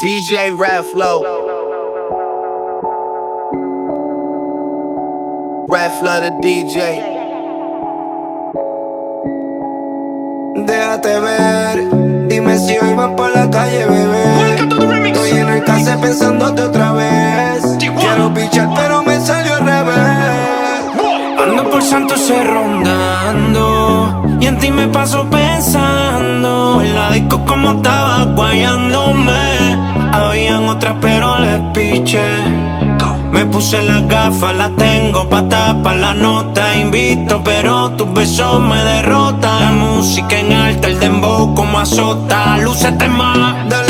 DJ Reflow. Reflow the DJ. Déjate ver, dime si hoy vas por la calle, bebé. Estoy en el case pensándote otra vez. Quiero pichar, pero me salió al revés. Ando por Santos rondando. Y en ti me paso pensando. En la disco como estaba guayándome. Otras pero les piché. Me puse las gafas, las tengo pa' tapar la nota. Invito pero tus besos me derrotan. La música en alta, el dembow como azota. Lúcete más, dale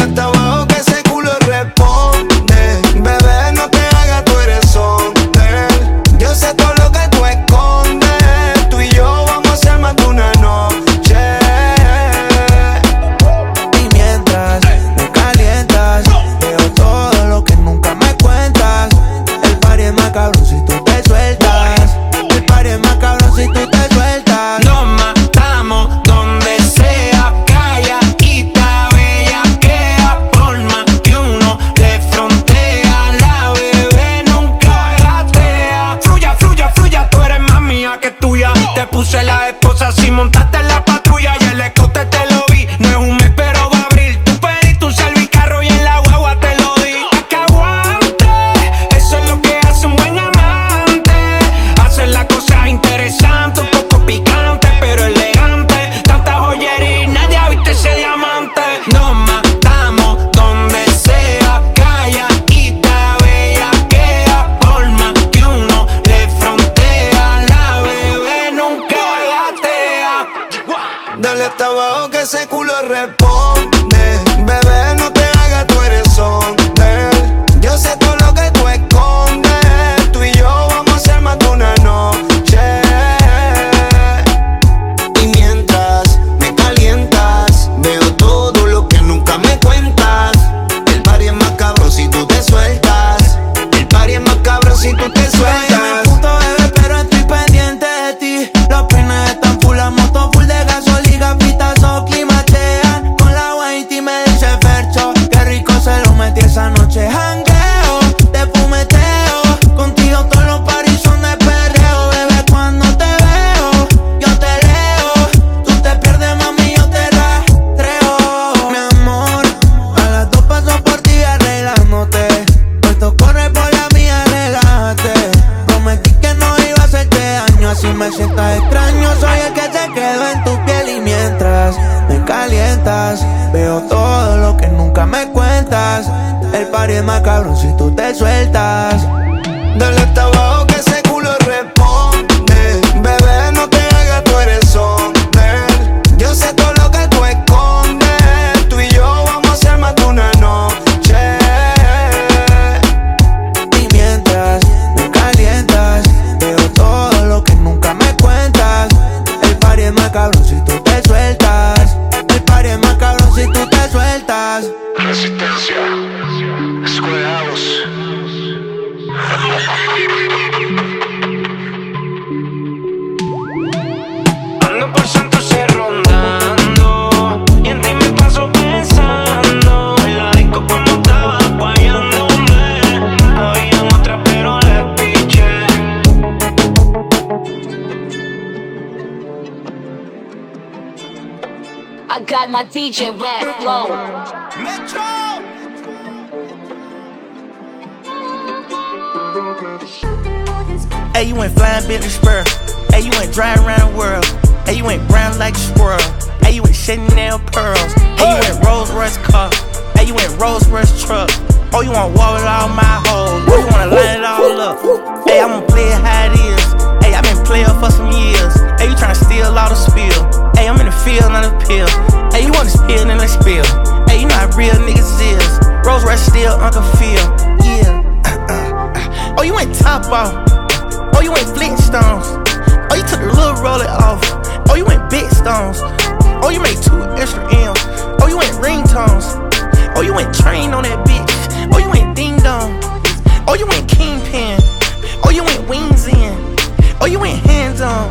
Oh, you ain't hands on.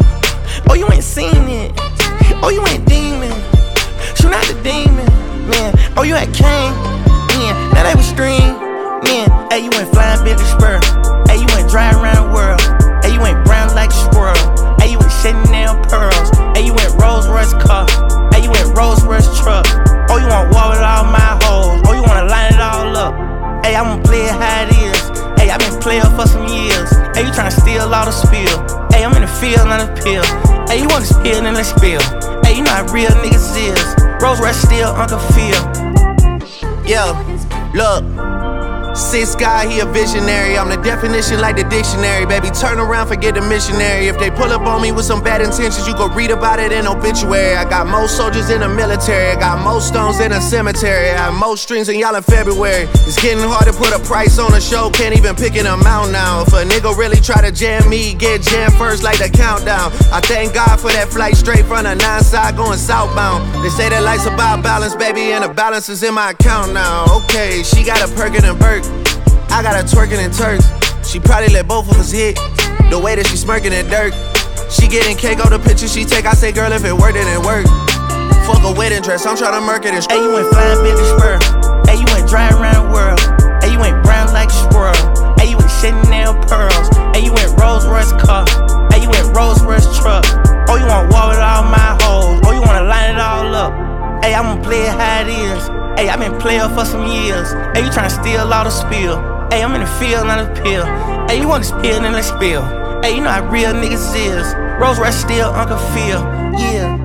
Oh, you ain't seen it. Oh, you ain't demon. Shoot out the demon, man. Oh, you had Kane, man. Now they was stream, man. Hey, you ain't flying Billy Spur. Hey, you ain't dry around the world. Hey, you ain't brown like a squirrel. Hey, you ain't Chanel pearls. Hey, you ain't Rolls Royce car. Hey, you ain't Rolls Royce truck. Oh, you wanna wall with all my hoes. Oh, you wanna line it all up. Hey, I'ma play it how it is. Hey, i been playing for some years. Hey, you tryna steal all the spill. Hey, I'm in the field, not a pill. Hey, you wanna spill, then let's spill. Hey, you how real niggas is. Rolls Royce still, Uncle Phil. Yeah, look. Six God, he a visionary. I'm the definition like the dictionary. Baby, turn around, forget the missionary. If they pull up on me with some bad intentions, you go read about it in obituary. I got more soldiers in the military. I got more stones in a cemetery. I have more strings than y'all in February. It's getting hard to put a price on a show. Can't even pick an amount now. If a nigga really try to jam me, get jammed first like the countdown. I thank God for that flight straight from the nine side going southbound. They say that life's about balance, baby, and the balance is in my account now. Okay, she got a Birkin and a Burke. I got her twerking in Turks. She probably let both of us hit. The way that she smirking in dirt. She getting cake on the picture she take. I say, girl, if it worked, it worked. Fuck a wedding dress, I'm tryna murk it Hey, you went flying Billy Spur. Hey, you went dry around the world. Hey, you went brown like a squirrel. Hey, you went Chanel pearls. Hey, you went Rolls Royce car. Hey, you went Rolls Royce truck. Oh, you want war with all my hoes. Oh, you wanna line it all up. Hey, I'ma play it how it is. Hey, i been playing for some years. Hey, you tryna steal all the spill. Hey, I'm in the field, not a pill. Hey, you wanna spill, then let's spill. Hey, you know how real niggas is. Rolls Royce still, Uncle Phil. Yeah.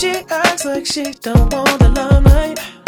She acts like she don't want the limelight.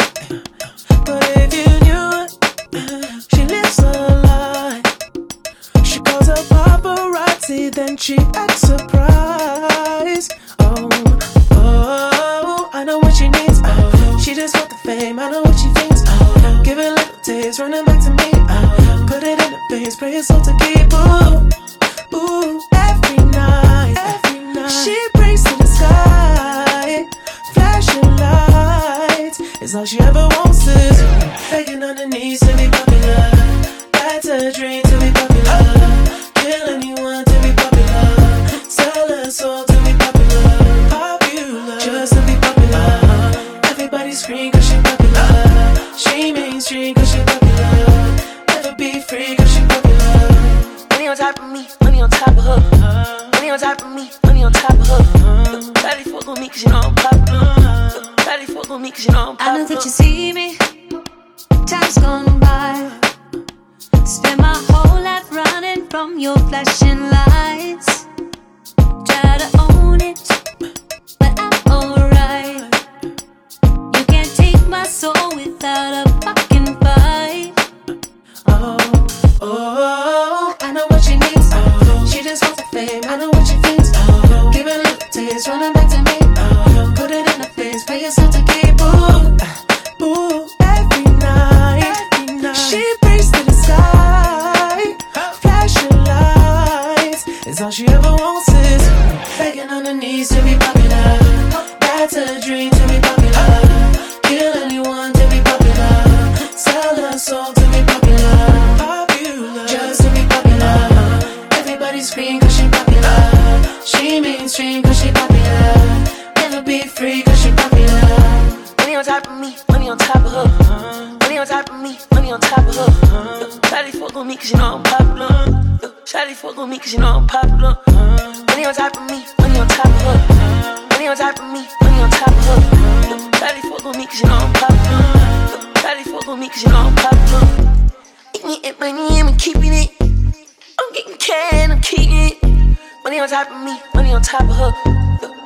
Can, I'm keeping. Money on top of me, money on top of her.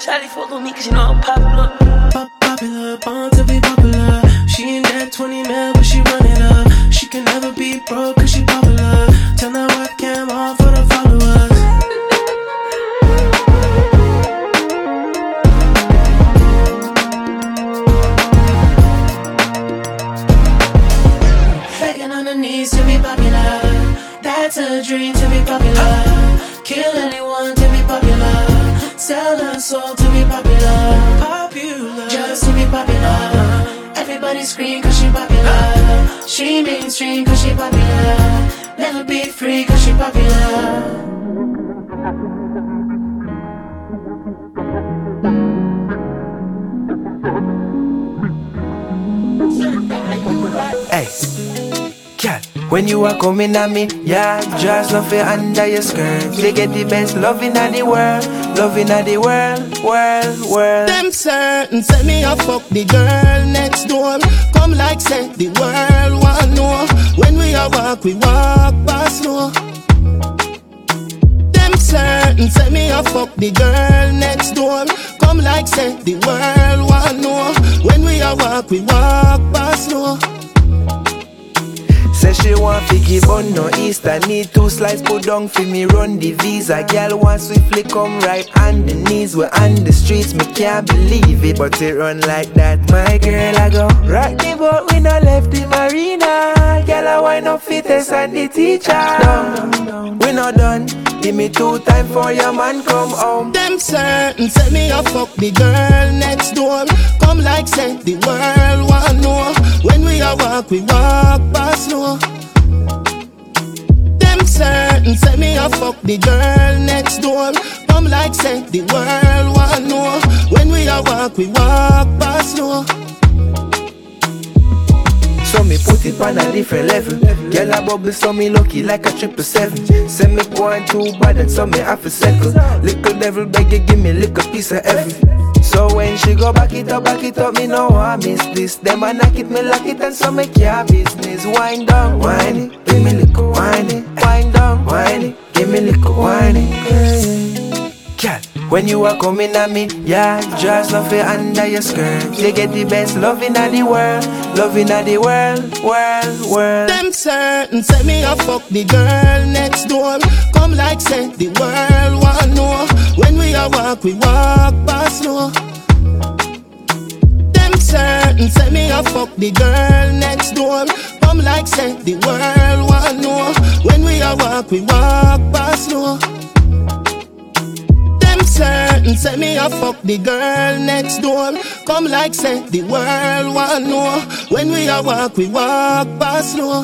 Shawty fuck with me cause you know I'm popular. Pop popular, born to be popular. She in that 20 mil, but she run it up. She can never be broke cause she you are coming at me, yeah, just love it under your skirt. They get the best loving in the world, loving in the world, world, world. Them certain say me a fuck the girl next door. Come like say the world want know. When we a walk, we walk past slow. Them certain say me a fuck the girl next door. Come like say the world want know. When we a walk, we walk past slow. Say she want fi give on no Easter Need two slices put down fi me run the visa. Girl want swiftly come right on the knees. We're on the streets, me can't believe it But it run like that. My girl I go rock the boat, we no left the marina. Girl I wind up fittest and the teacher. Down, we not done Give me two time for your man come home Them certain say me a fuck the girl next door. Come like say the world want know. When we a walk, we walk past slow. Them certain say me a fuck the girl next door. Come like say the world want know. When we a walk, we walk past slow. Me put it on a different level. Girl a bubble, so me lucky like a triple seven. Send me going too bad, and so me have to settle. Little devil beg you, give me little piece of heaven. So when she go back it up, back it up, me know I miss this. Them a knock it, me lock it, and so make your business. Wind down, whine it, give me little whine it. Wind down, whine it, give me little whine it. When you are coming at me, yeah, just love it under your skirt. You get the best loving in the world, loving in the world, world, world. Them certain say me a fuck the girl next door. Come like say the world want know. When we a walk, we walk past slow. Them certain say me a fuck the girl next door. Come like say the world want know. When we a walk, we walk past slow. Certain say me a fuck the girl next door. Come like say the world want know. When we a walk, we walk past slow.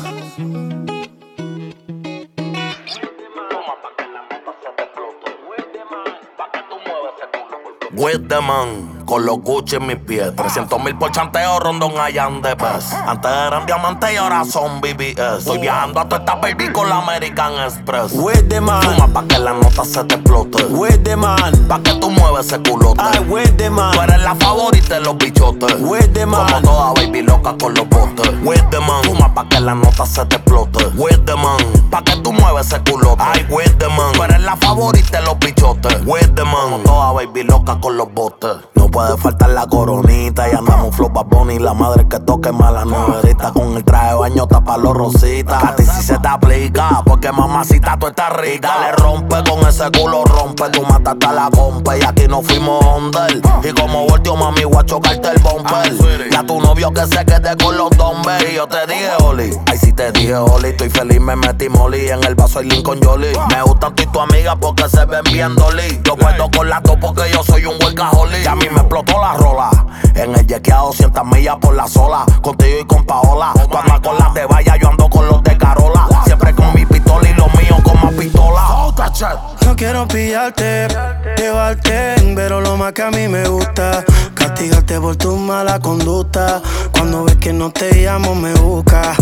With the man, con los Gucci en mis pies. 300 mil por chanteo, rondón hayan de pez. Antes eran diamantes y ahora son BBS. Estoy viajando a toda esta baby con la American Express. With the man, Fuma pa' que la nota se te explote. with the man, Pa' que tú mueves ese culote. I with the Tú man, eres la favorita de los bichotes. with the Como man, toda baby loca con los botes. With the man, fuma pa' que la nota se te explote. With the man, pa' que tú mueves ese culote. Ay, with the man, tú eres la favorita de los bichotes. With the man, como toda baby loca con los botes. No puede faltar la coronita y andamos flow Bad Bunny, la madre que toque mala neverita con el traje de baño tapa los rositas. A ti sí se te aplica porque mamacita tú estás rica. Dale rompe con ese culo rompe, tú mataste a la compa y aquí no fuimos under. Y como volteo mami voy a chocarte el bumper. Ya tu novio que se quede con los dumbbells y yo te dije Oli. Ay si te dije Oli, estoy feliz me metí molly en el vaso hay Lincoln Jolie. Me gustan tú y tu amiga porque se ven bien dolly. Yo puedo con la dos porque yo soy un workaholic. Y a mí me explotó la rola. En el a 200 millas por la sola. Contigo y con Paola. Tú andas con las de valla, yo pistola. No quiero pillarte, llevarte, pero lo más que a mí me gusta, castigarte por tu mala conducta. Cuando ves que no te llamo, me busca.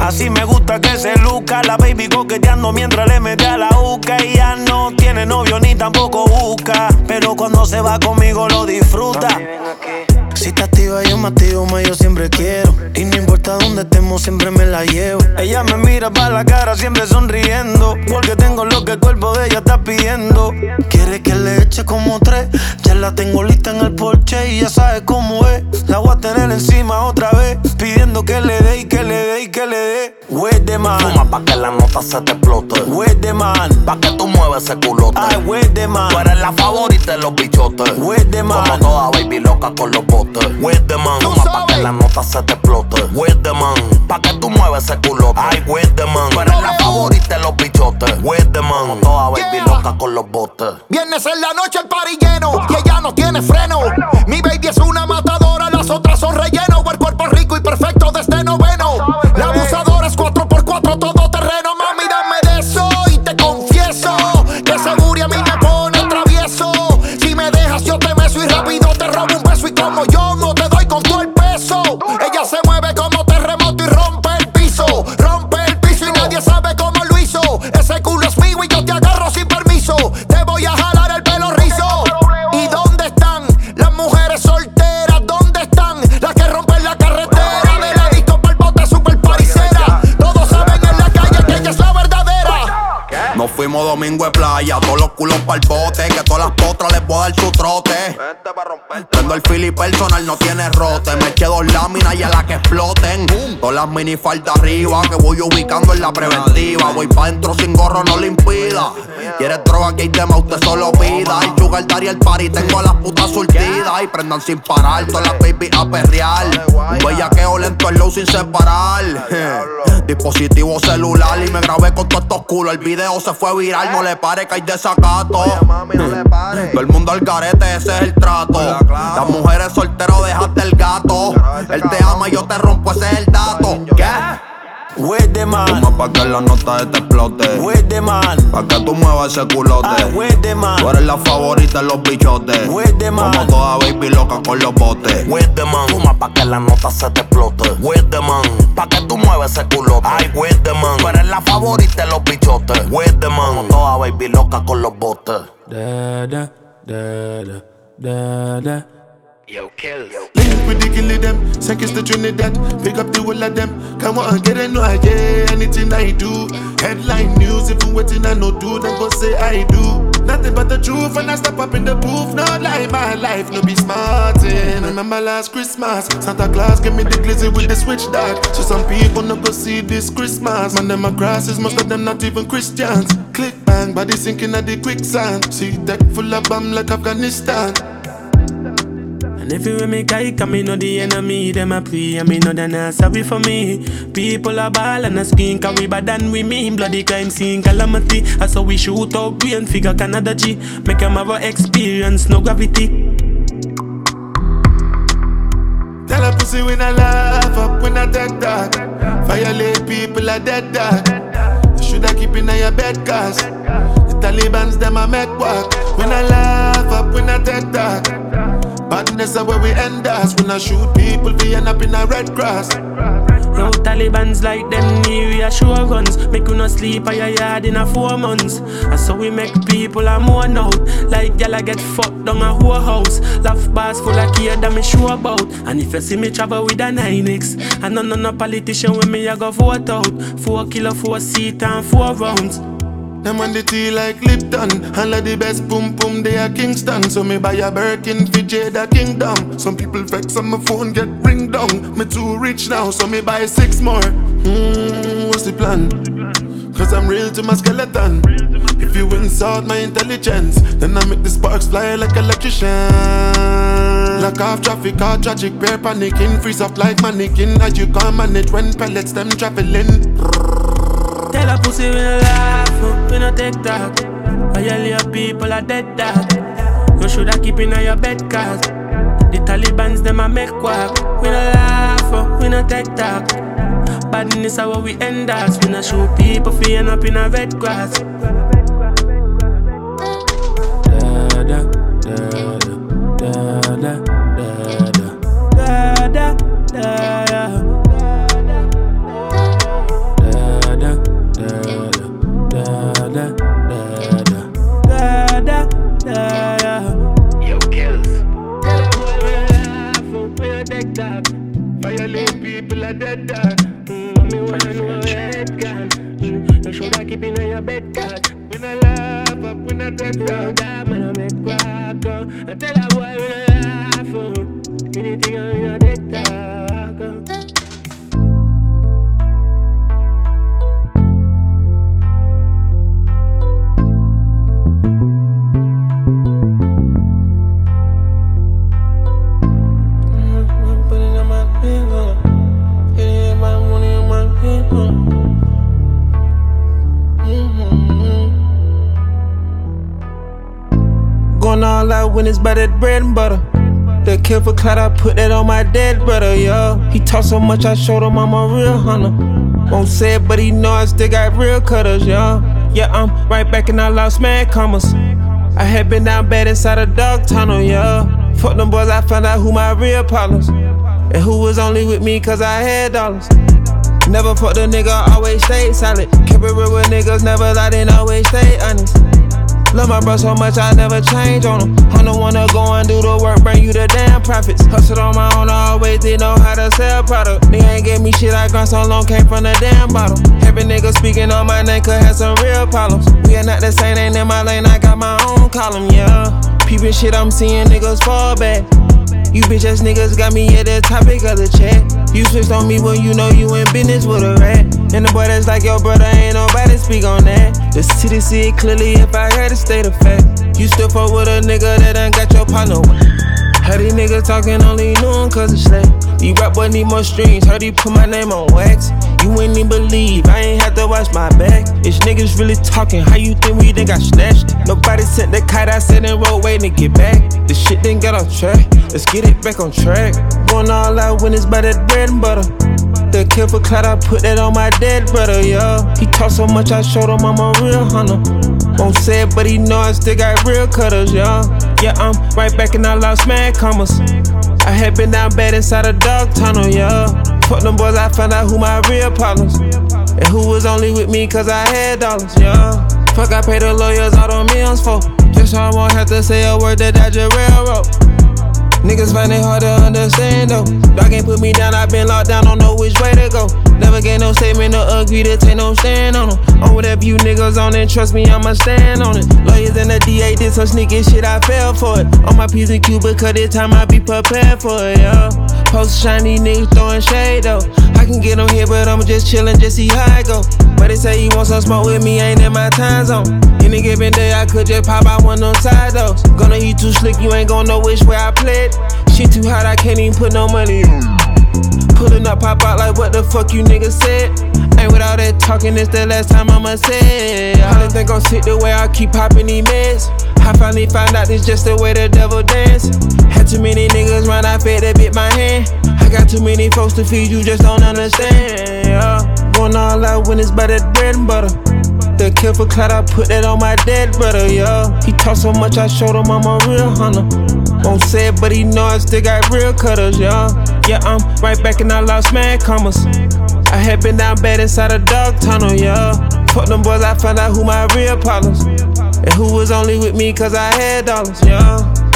Así me gusta que se luca, la baby coqueteando mientras le mete a la uca. Y ya no tiene novio ni tampoco busca, pero cuando se va conmigo lo disfruta. Si te activa, yo me activo, más yo siempre pidiendo. Quiere que le eche como tres. Ya la tengo lista en el porche y ya sabes cómo es. La voy a tener encima otra vez. Pidiendo que le dé y que le dé y que le dé. Pa' que la se te explote. the man, Pa' que tú mueves ese culote. I with the Tú man, eres la favorita de los bichotes. with the Como man. toda baby loca con los botes. The man, fuma pa' que la nota se te explote. The man, pa' que tú mueves ese culote. Ay, the man, tú eres la favorita de los bichotes. The man, como toda baby loca con los botes. Viernes en la noche el party lleno y ella no tiene freno. Mi baby es una matadora, las otras son relleno. El fili personal, no tiene rote. Me dos láminas y a la que exploten. Todas las mini falta arriba, que voy ubicando en la preventiva. Voy pa' dentro sin gorro, no le impida. Quieres droga que hay tema, usted solo pida. El sugar daddy, el party, tengo a las putas surtidas. Y prendan sin parar, todas las baby a perrear. Un bellaqueo lento, el low sin separar. Dispositivo celular y me grabé con todos estos culos. El video se fue viral, no le pare que hay desacato. Todo el mundo al garete, ese es el trato. Las mujeres solteras, déjate el gato. Él te ama y yo te rompo, ese es el dato. ¿Qué? With the man, Toma pa' que la nota te explote. with the man, Pa' que tú muevas ese culote. I with the man, Tú eres la favorita en los bichotes. with the man. Como toda baby loca con los botes. With the man. Fuma pa' que la nota se te explote. With the man. Pa' que tú muevas ese culote. Ay, with the man. Tú eres la favorita en los bichotes. With the man. Como toda baby loca con los botes. Da da da da da da. Link with the kill them, seconds to Trinidad. Pick up the whole of them. Come on, get it, no, I yeah, anything I do. Headline news, if you waiting, I no do, then go say I do. Nothing but the truth, and I step up in the booth. No lie, my life, no be smartin'. Eh. Remember last Christmas, Santa Claus gave me the glizzy with the switch dog. So some people no go see this Christmas. Man, them a grasses, most of them not even Christians. Click bang, body sinking at the quicksand. See deck full of bomb like Afghanistan. And everywhere me guy come, me know the enemy, them a pray, and me know they not sorry for me. People are ball and a skin, cause we bad than we mean. Bloody crime scene, calamity. That's how we shoot out brain figure Canada G. Make them have experience, no gravity. Tell a pussy when I laugh up when I take that. Violate people are dead dog. Shoulda keep in your bed cause the Taliban's them a make work. When I laugh up when I take that. Badness is where we end us. When I shoot people, we end up in a red cross. No Taliban's like them new reassurance. Make you not sleep at your yard in a four months. And so we make people a mourn out. Like gyal a get fucked down a whole house. Laugh bars full of care that me sure about. And if you see me travel with a 9x, and none of no politician when me a go vote out. Four kilo, four seat and four rounds. Them on the tea like Lipton. And like the best boom boom, they are Kingston. So me buy a Birkin for Jada Kingdom. Some people vex on my phone, get ring down. Me too rich now, so me buy six more. Hmm, what's the plan? Cause I'm real to my skeleton. If you insult my intelligence, then I make the sparks fly like electrician. Lock off traffic, all tragic, bear panicking. Freeze up like mannequin. As you can't manage when pellets them traveling. Tell a pussy we no laugh, we no take talk. Violate people are dead dog. You shoulda keep in your bed cause the Taliban's them a make quack. We no laugh, we no take talk. Badness is how we end us. We no shoot people end up in a red grass. So much, I showed him I'm a real hunter. Won't say it, but he know I still got real cutters, yeah. Yeah, I'm right back and I lost mad commas. I had been down bad inside a dog tunnel, yeah. Fuck them boys, I found out who my real partners. And who was only with me cause I had dollars. Never fucked a nigga, always stayed solid. Kept it real with niggas, never lied and always stay honest. Love my bro so much, I never change on him. I'm the one go and do the work, bring you the damn profits. Hustled on my own, I always did know how to sell product. Nigga ain't gave me shit I grind so long, came from the damn bottle. Every nigga speaking on my name could have some real problems. We are not the same, ain't in my lane, I got my own column, yeah. Peeping shit, I'm seeing niggas fall back. You bitch ass niggas got me at the topic of the chat. You switched on me when you know you in business with a rat. And the boy that's like your brother, ain't nobody speak on that. The city see it clearly if I had to state of fact. You still fuck with a nigga that ain't got your partner. Heard these niggas talking only knew him cause it's slack. These rap boy need more streams, heard he put my name on wax. You ain't even believe, I ain't had to watch my back. It's niggas really talking, how you think we done got snatched? Nobody sent the kite, I said in road waiting to get back. The shit didn't get off track, let's get it back on track. Going all out when it's by that bread and butter. Kill for clout, I put that on my dead brother, yo. He talk so much, I showed him I'm a real hunter. Won't say it, but he know I still got real cutters, yo. Yeah, I'm right back and I lost mad commas. I had been down bad inside a dog tunnel, yo. Fuck them boys, I found out who my real partners. And who was only with me cause I had dollars, yo. Fuck, I paid the lawyers all the millions for. Just so I won't have to say a word that I just railroad. Niggas find it hard to understand though. Dog ain't put me down, I been locked down, don't know which way to go. Never get no statement or agree to take no stand on them. On whatever you niggas on it, trust me, I'ma stand on it. Lawyers and the DA did some sneaky shit, I fell for it. On my P's and Q, because this time I be prepared for it, yo. Post shiny niggas throwing shade though. I can get on here, but I'ma just chillin', just see how I go. But they say you want some smoke with me, ain't in my time zone. Any given day, I could just pop out one of side though. Gonna eat too slick, you ain't gonna know which way I played. Shit too hot, I can't even put no money in. Pulling up, pop out like what the fuck you niggas said. Ain't with all that talking, it's the last time I'ma say. I didn't think I'm sick the way I keep popping these meds. I finally found out this just the way the devil dance. Had too many niggas run, I fed that bit my hand. I got too many folks to feed, you just don't understand. Yeah. Going all out when it's by that bread and butter. The for clout, I put that on my dead brother, yo. He talk so much, I showed him I'm a real hunter. Won't say it, but he know I still got real cutters, yo. Yeah, I'm right back and I lost mad commas. I had been down bad inside a dog tunnel, yo. Fuck them boys, I found out who my real partners. And who was only with me cause I had dollars, yo.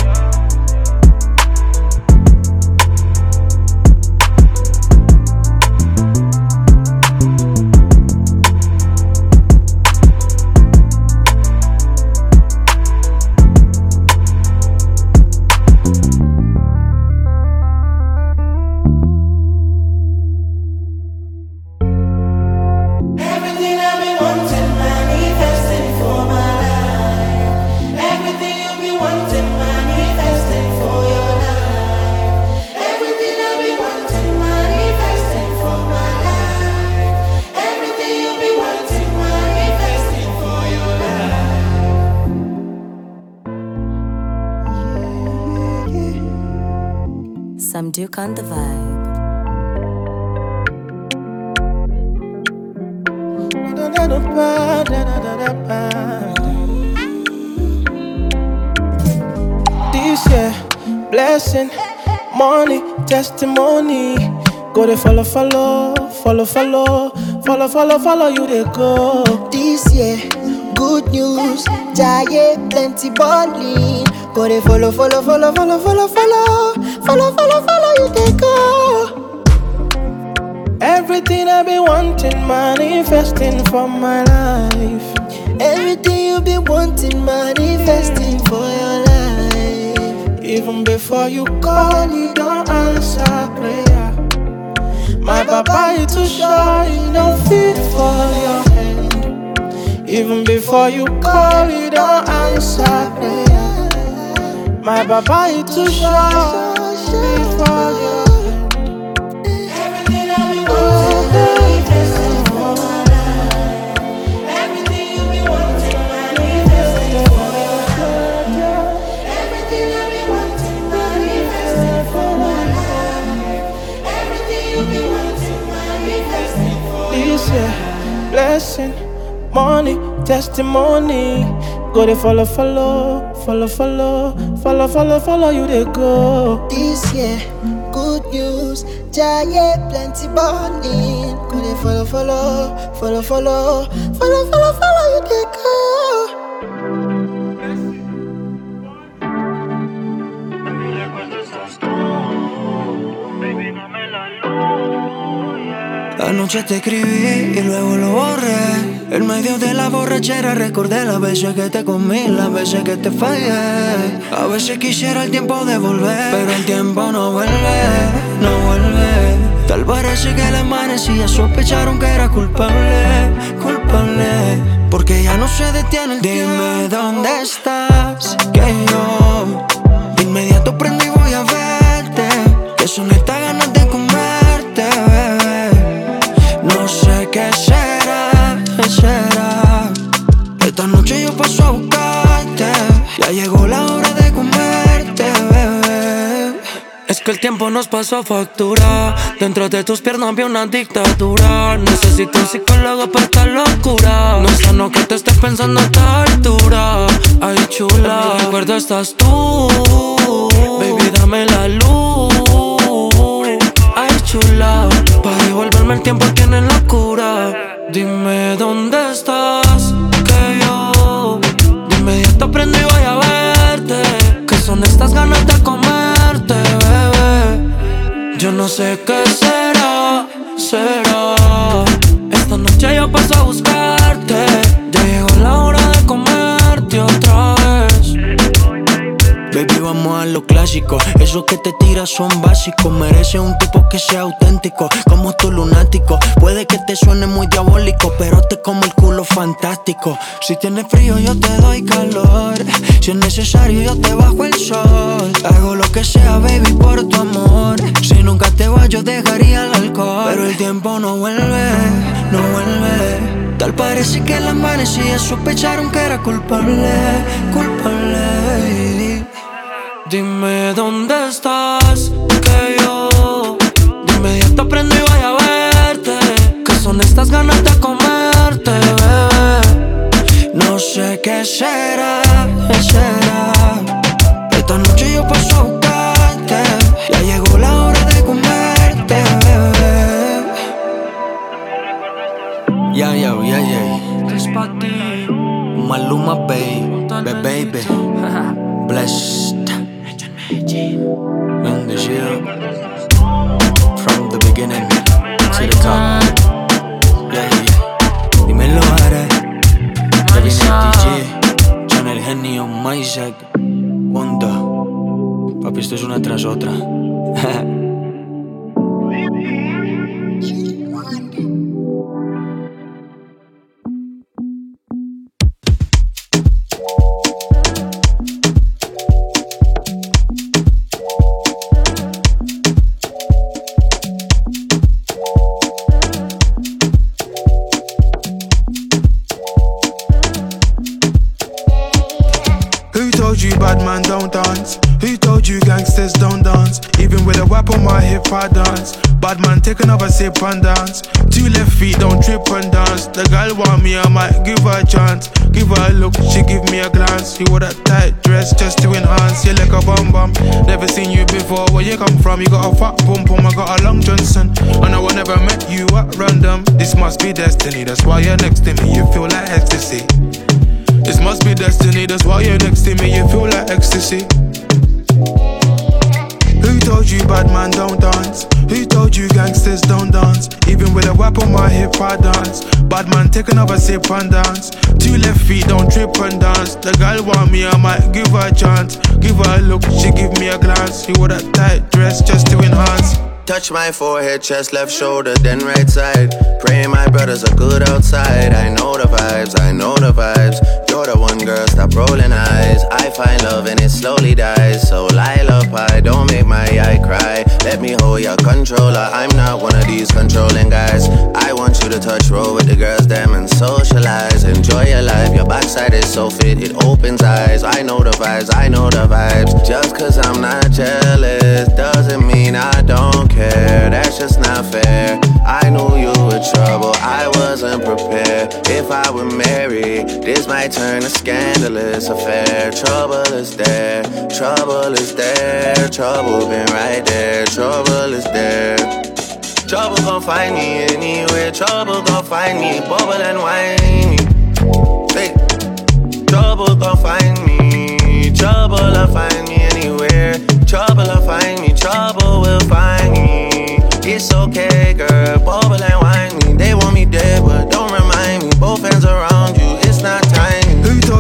Duke on the vibe. This year, blessing, money, testimony. Go to follow, follow, follow, follow, follow, follow, follow you they go. This year, good news, giant plenty balling. Go they follow, follow, follow, follow, follow, follow, follow, follow, follow you they go. Everything I've been wanting, manifesting for my life. Everything you been wanting, manifesting for your life. Even before you call, you don't answer prayer. My papa, you too shy, you don't fit for your hand. Even before you call, you don't answer prayer. My baba is too short for you. Everything I've been wanting, just for my life. Everything I've been wanting, I need for my life. Everything you've been wanting, I need for my life. Blessing money, testimony. Go to follow, follow, follow, follow. Follow, follow, follow you they go. This year, good news. Giant plenty balling. Go they follow, follow, follow, follow, follow, follow, follow you they go. Anoche te escribí y luego lo borré. En medio de la borrachera recordé las veces que te comí, las veces que te fallé. A veces quisiera el tiempo de volver, pero el tiempo no vuelve, no vuelve. Tal parece que la amanecía sospecharon que era culpable, culpable. Porque ya no se detiene el tiempo. Dime dónde estás, que yo de inmediato prendo y voy a verte. Que son llegó la hora de comerte, bebé. Es que el tiempo nos pasó factura. Dentro de tus piernas vi una dictadura. Necesito un psicólogo para esta locura. No es sano que te estés pensando a esta altura. Ay, chula. En recuerdo estás tú. Baby, dame la luz. Ay, chula. Para devolverme el tiempo tienes locura. Dime dónde estás. Son estas ganas de comerte, bebé. Yo no sé qué será, será. Esta noche yo paso a buscarte. Ya llegó la hora vamos a lo clásico. Esos que te tiras son básicos. Merece un tipo que sea auténtico, como tu lunático. Puede que te suene muy diabólico, pero te como el culo fantástico. Si tienes frío, yo te doy calor. Si es necesario, yo te bajo el sol. Hago lo que sea, baby, por tu amor. Si nunca te vas, yo dejaría el alcohol. Pero el tiempo no vuelve, no vuelve. Tal parece que la amanecía sospecharon que era culpable, culpable. Dime dónde estás, que yo de inmediato prendo y voy a verte. Que son estas ganas de comerte, bebé. No sé qué será, qué será. Esta noche yo paso a buscarte. Ya llegó la hora de comerte, bebé. Ya, ya, ya, ya. Es pa' ti. Maluma, baby, baby, blessed. Shit. From the beginning to the top. Onda. Papi, esto es una tras otra. Even with a whip on my hip, I dance. Bad man, take another sip and dance. Two left feet, don't trip and dance. The girl want me, I might give her a chance. Give her a look, she give me a glance. She wore that tight dress just to enhance. You like a bum bum. Never seen you before. Where you come from? You got a fat pum pum. I got a long Johnson. And I will never met you at random. This must be destiny. That's why you're next to me. You feel like ecstasy. This must be destiny, that's why you're next to me, you feel like ecstasy. Who told you bad man don't dance? Who told you gangsters don't dance? Even with a whip on my hip, I dance. Bad man, take another sip and dance. Two left feet, don't trip and dance. The girl want me, I might give her a chance. Give her a look, she give me a glance. She wore that tight dress just to enhance. Touch my forehead, chest, left shoulder, then right side. Pray my brothers are good outside. I know the vibes, I know the vibes. You're the one girl, stop rolling eyes. I find love and it slowly dies. So pie, don't make my eye cry. Let me hold your controller. I'm not one of these controlling guys. I want you to touch roll with the girls, them and socialize. Enjoy your life, your backside is so fit, it opens eyes. I know the vibes, I know the vibes. Just cause I'm not jealous doesn't mean I don't care. That's just not fair. I knew you were trouble. I wasn't prepared. If I were married, This might turn a scandalous affair. Trouble is there, trouble is there, trouble been right there, trouble is there. Trouble gon' find me anywhere, trouble gon' find me, bubble and whiny. Hey, trouble gon' find me, trouble'll find me anywhere, trouble'll find me, trouble will find me. It's okay, girl, bubble and whine me. They want me dead, but don't remind me. Both hands around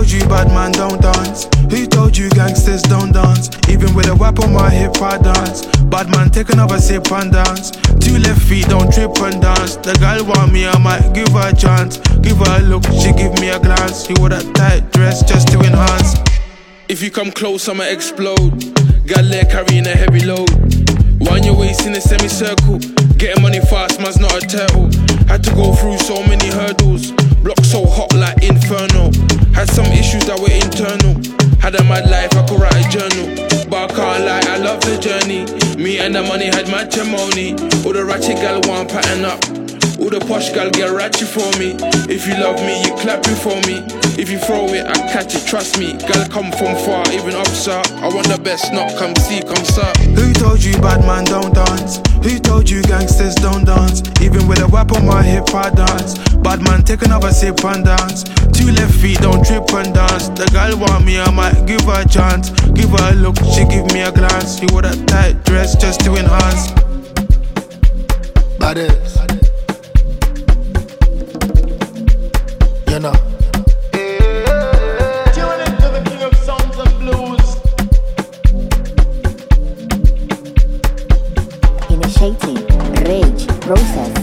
told you bad man don't dance? Who told you gangsters don't dance? Even with a whip on my hip, I dance. Bad man, take another sip and dance. Two left feet, don't trip and dance. The girl want me, I might give her a chance. Give her a look, she give me a glance. She wore that tight dress just to enhance. If you come close, I'ma explode. Got leg carrying a heavy load. Wind your waist in a semicircle. Getting money fast, man's not a turtle. Had to go through so many hurdles. Block so hot like inferno. Had some issues that were internal. Had a mad life, I could write a journal. But I can't lie, I love the journey. Me and the money had matrimony. All the ratchet gal want pattern up. All the posh gal get ratchet for me. If you love me, you clapping for me. If you throw it, I catch it, trust me. Gal come from far, even up, sir. I want the best, not come see, come sir. Who told you bad man don't dance? Who told you gangsters don't dance? Even with a whip on my hip, I dance. Bad man, take another sip and dance. Two left feet, don't trip and dance. The girl want me, I might give her a chance. Give her a look, she give me a glance. She wore that tight dress just to enhance. Baddest. You know. Initiating rage process.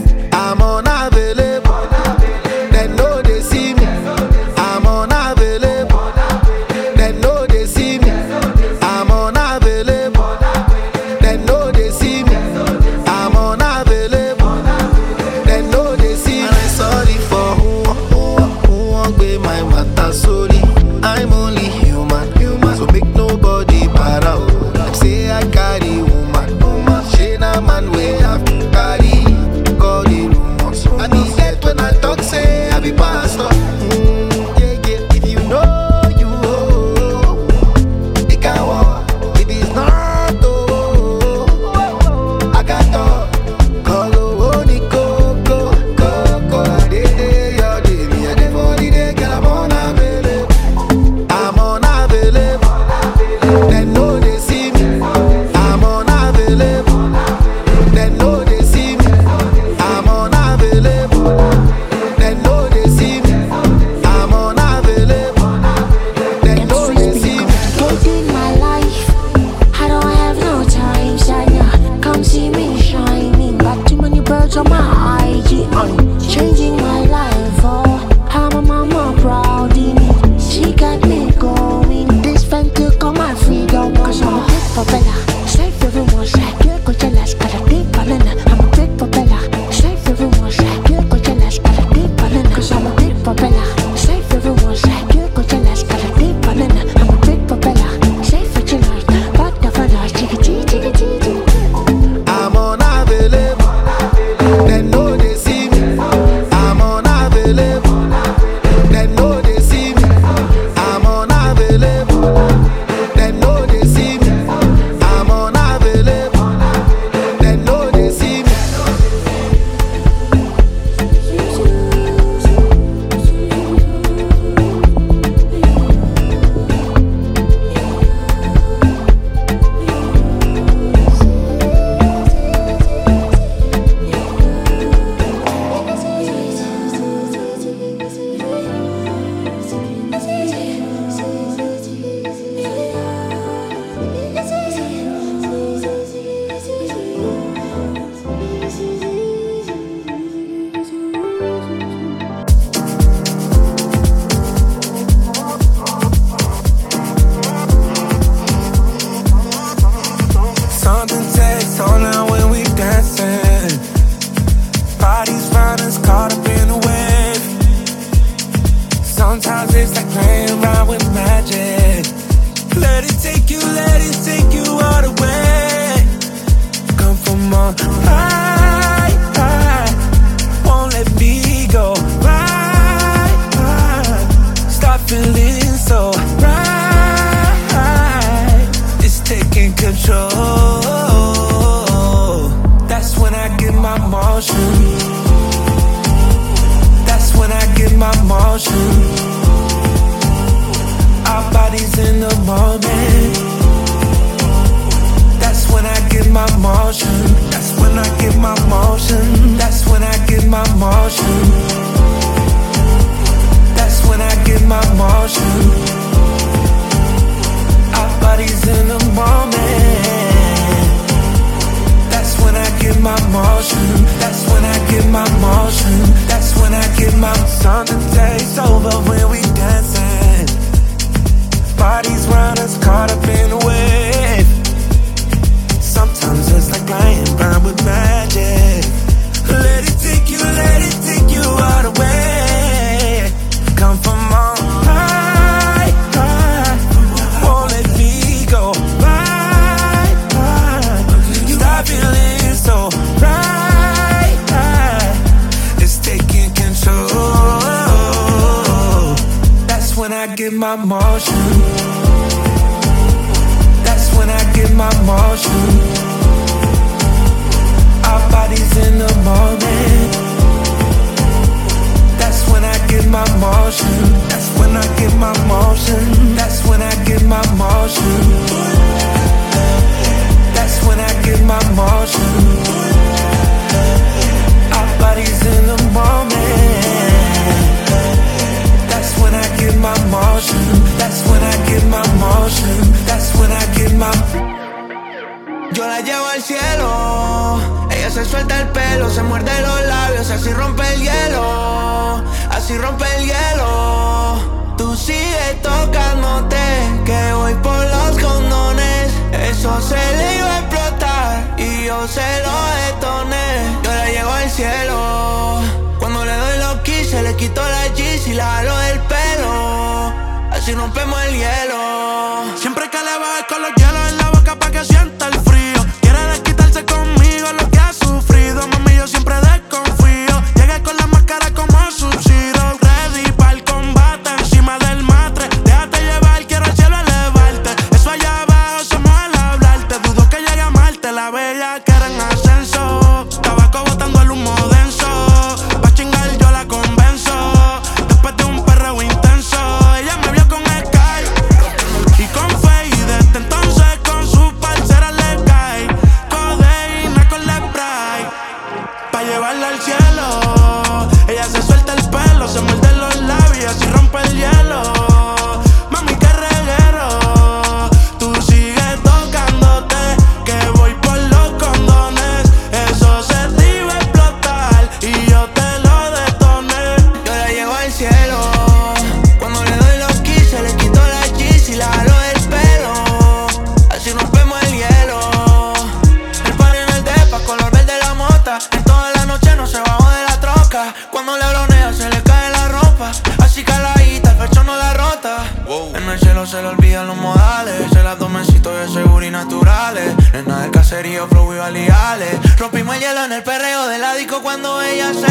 Cuando ella se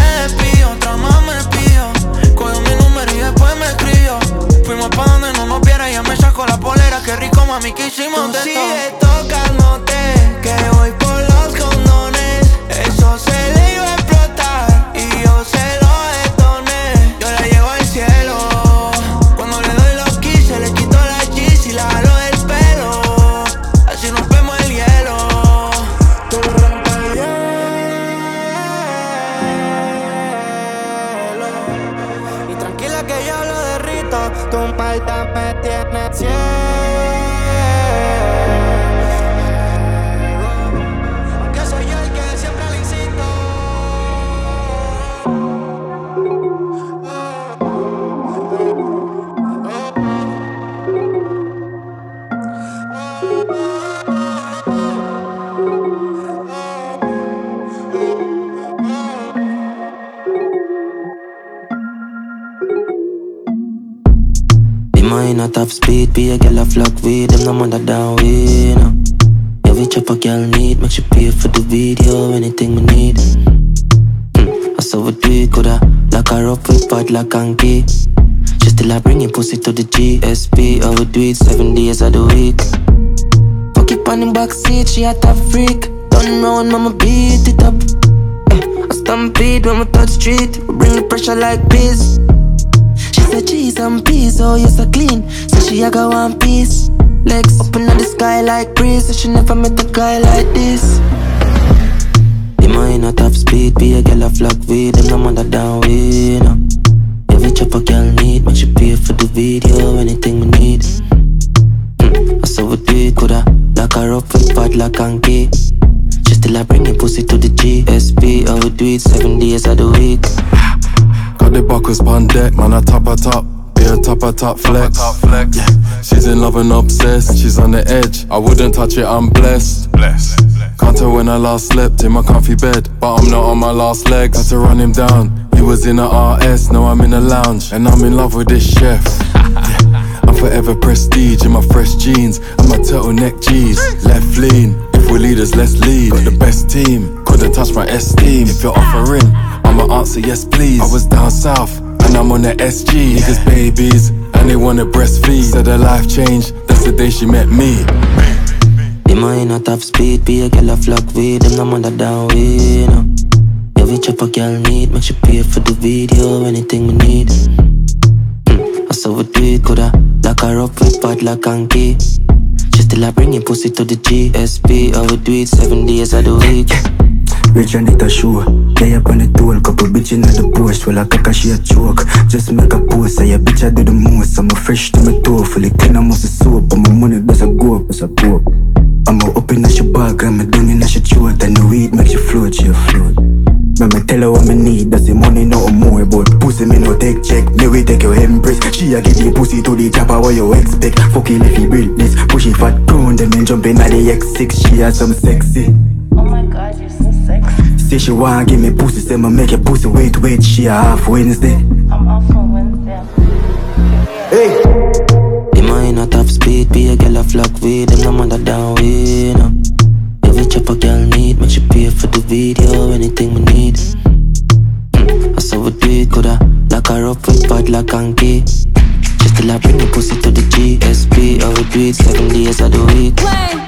be a girl a flock with them, no mother down with no. Every chop a girl need, make she pay for the video, anything we need. Mm, I saw what we coulda lock her up with padlock and key. She still a bringing pussy to the GSP, I would do it seven days of the week. Fuck it on the back she a top freak. Turn round, mama beat it up. Eh, I stampede when we touch street, bring the pressure like bees. Said cheese and peas, oh you so clean. So she a go one piece. Legs up in the sky like breeze. So she never met a guy like this. Be mine at top speed, be a girl a flock with them, no mother down with no. Every chop a girl need, make she pay for the video, anything we need. Mm, I saw we coulda lock her up with padlock and key. She still a bringing pussy to the GSP, I would do it seven days of the week. Buckles on deck, man, I top her top. Be a top her top flex. Yeah, she's in love and obsessed. And she's on the edge. I wouldn't touch it, I'm blessed. Can't tell when I last slept in my comfy bed, but I'm not on my last legs. Had to run him down. He was in a RS, now I'm in a lounge, and I'm in love with this chef. Yeah, I'm forever prestige in my fresh jeans and my turtleneck G's. Left lean, if we're leaders, let's lead. Got the best team, couldn't touch my esteem. If you're offering, I'ma answer yes, please. I was down south, And I'm on the SG. Niggas babies, and they wanna breastfeed. Said her life changed, that's the day she met me. The mine at top speed, be a girl a flock with them, no mother down way, no. Every chop a girl need, make she pay for the video, anything we need. Mm, I saw we do it, coulda lock her up with padlock and key. She still a bringing pussy to the GSP, I would do it seven days of the week. Rich and it a show. Lay up on the tool, couple bitch in the post. Well, I caca she a choke. Just make a post, say a bitch I do the most. I'm a fresh to my toe, fully clean, I'm a soap. But my money does a go up, as a go I'm a up in a your bag, I'm a down in a your throat. And the weed makes you float, you float. Let me tell her what me need, that's the money, no more. But pussy me no take check, me we take your embrace. She a give the pussy to the chopper, what you expect? Fucking if you build this, push it fat crown Then me jump in at the X6, she has some sexy Say she wanna give me pussy, say me make your pussy wait, wait She a half Wednesday I'm off on Wednesday. Hey The mine at top speed, be a girl a flock with them, no mother down way, no. Every chop a girl need, make she pay for the video, anything we need. Mm, I saw we do it, coulda lock her up with padlock and key. She still a bring the pussy to the GSP, I would do it seven days of the week.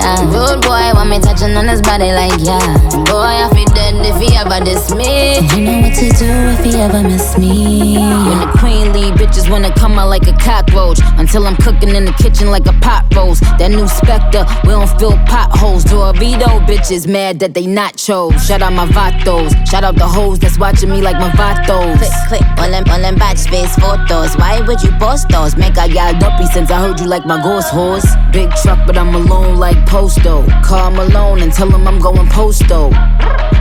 ah. Rude boy want me touching on his body like yeah. Boy I feel dead if he ever diss me. You know what to do if he ever miss me. When the queen leave, bitches wanna come out like a cockroach. Until I'm cooking in the kitchen like a pot roast. That new Spectre, we don't fill potholes. Dorito bitches mad that they not chose. Shout out my vatos. Shout out the hoes that's watching me like my vatos. Click, click, all them, all them batch face photos. Why would you post those? Make I got uppy since I heard you like my ghost horse. Big truck, but I'm alone like Posto. Call Malone and tell him I'm going posto.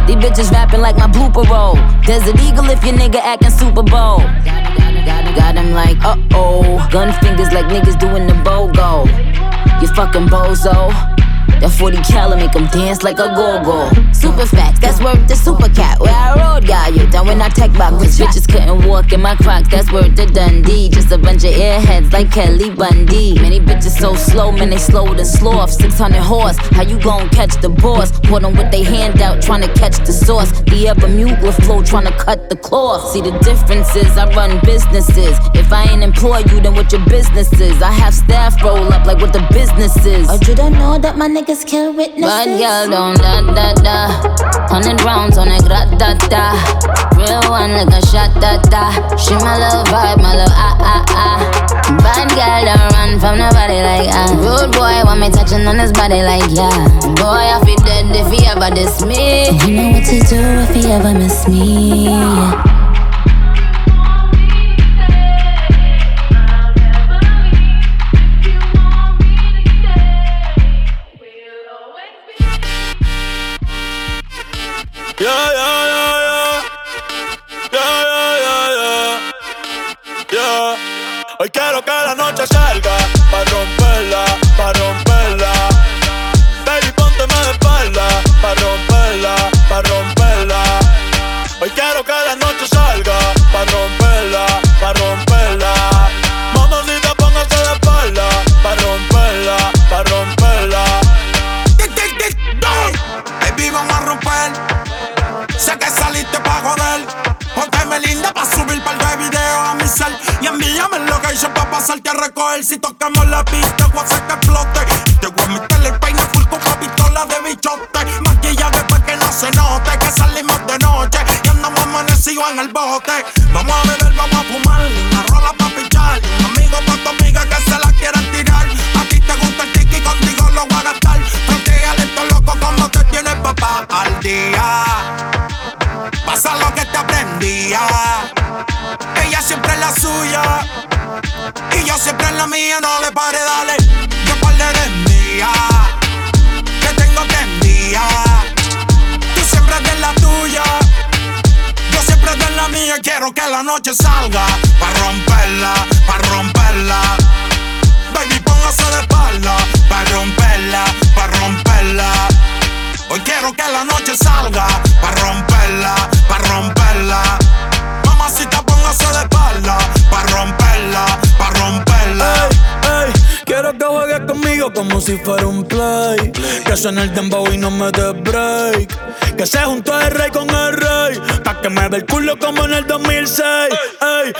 These bitches rapping like my blooper roll. Desert Eagle if your nigga acting Super Bowl. Got him like, uh oh. Gun fingers like niggas doing the BOGO. You fucking bozo. That 40 cal make him dance like a go-go. Super facts, that's worth the super cat. Where I rode, got you down when I tech back. Cause bitches couldn't walk in my crocs, that's worth the Dundee. Just a bunch of airheads like Kelly Bundy. Many bitches so slow, man, they slower than sloth. 600 horse, how you gon' catch the boss? Put them with they hand out, trying to catch the sauce. The ever mute with flow, trying to cut the cloth. See the differences, I run businesses. If I ain't employ you, then what your business is? I have staff roll up like what the business is. Or you don't know that my niggas kill witnesses. Bad girl don't da da da. Hundred rounds on a grat da da. Real one like a shot da da. She my little vibe, my little ah ah ah. Bad girl don't run from nobody like ah. Rude boy want me touching on his body like yeah. Boy I feel dead if he ever diss me. You know what to do if he ever miss me. Yeah. Yeah, suene el dembow y no me dé break. Que se juntó el rey con el rey. Pa' que me ve el culo como en el 2006.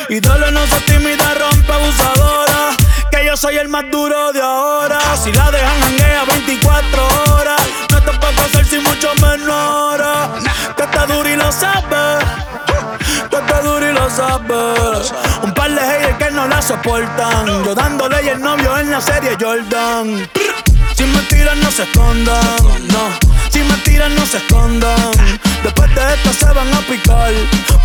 Ey, dale, no se tímida, rompe abusadora. Que yo soy el más duro de ahora. Si la dejan hanguea 24 horas. No te puedo hacer sin mucho menor. Que está duro y lo sabes. Que está duro y lo sabes. Un par de haters que no la soportan. Yo dándole y el novio en la serie Jordan. Si me tiran, no se escondan. No. Si me tiran, no se escondan. Después de esto se van a picar.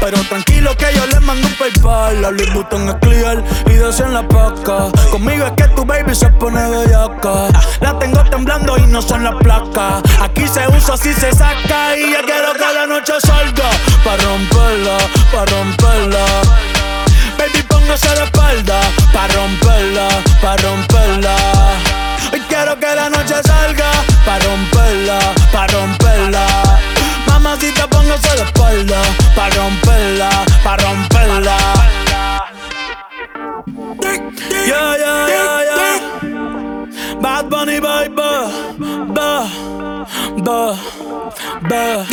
Pero tranquilo que yo les mando un PayPal. La Louis Vuitton es clear y en la paca. Conmigo es que tu baby se pone bellaca. La tengo temblando y no son las placas. Aquí se usa, si se saca. Y yo quiero que la noche salga. Pa' romperla, pa' romperla. Baby, póngase de espalda. Pa' romperla, pa' romperla. Hoy quiero que la noche salga. Pa' romperla, pa' romperla. Mamacita, póngase de espalda. Pa' romperla, pa' romperla. Yeah, yeah, yeah, yeah. Bad Bunny, baby. Ba, ba, ba.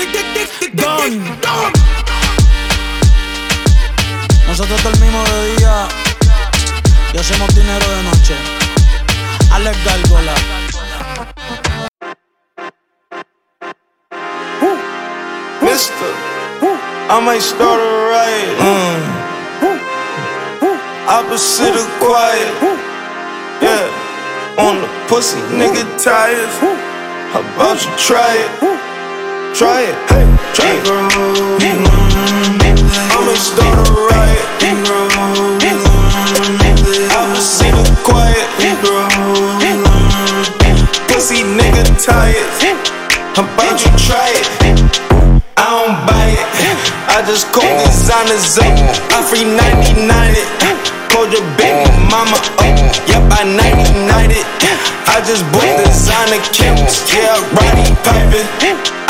Gun. Nosotros dormimos de día y hacemos dinero de noche. Alex Gargolas. Mister, I might start a riot. Mm. Opposite of quiet. Yeah, on the pussy, nigga tired. How about you try it? Try it, hey, try it. I'ma start a riot. Opposite of quiet. Pussy nigga tired. About you try it? I don't buy it. I just call designers up. I free 99 it. Called your baby mama up. Yep, I 99 it. I just bought designer cameras. Yeah, Rowdy Pipen.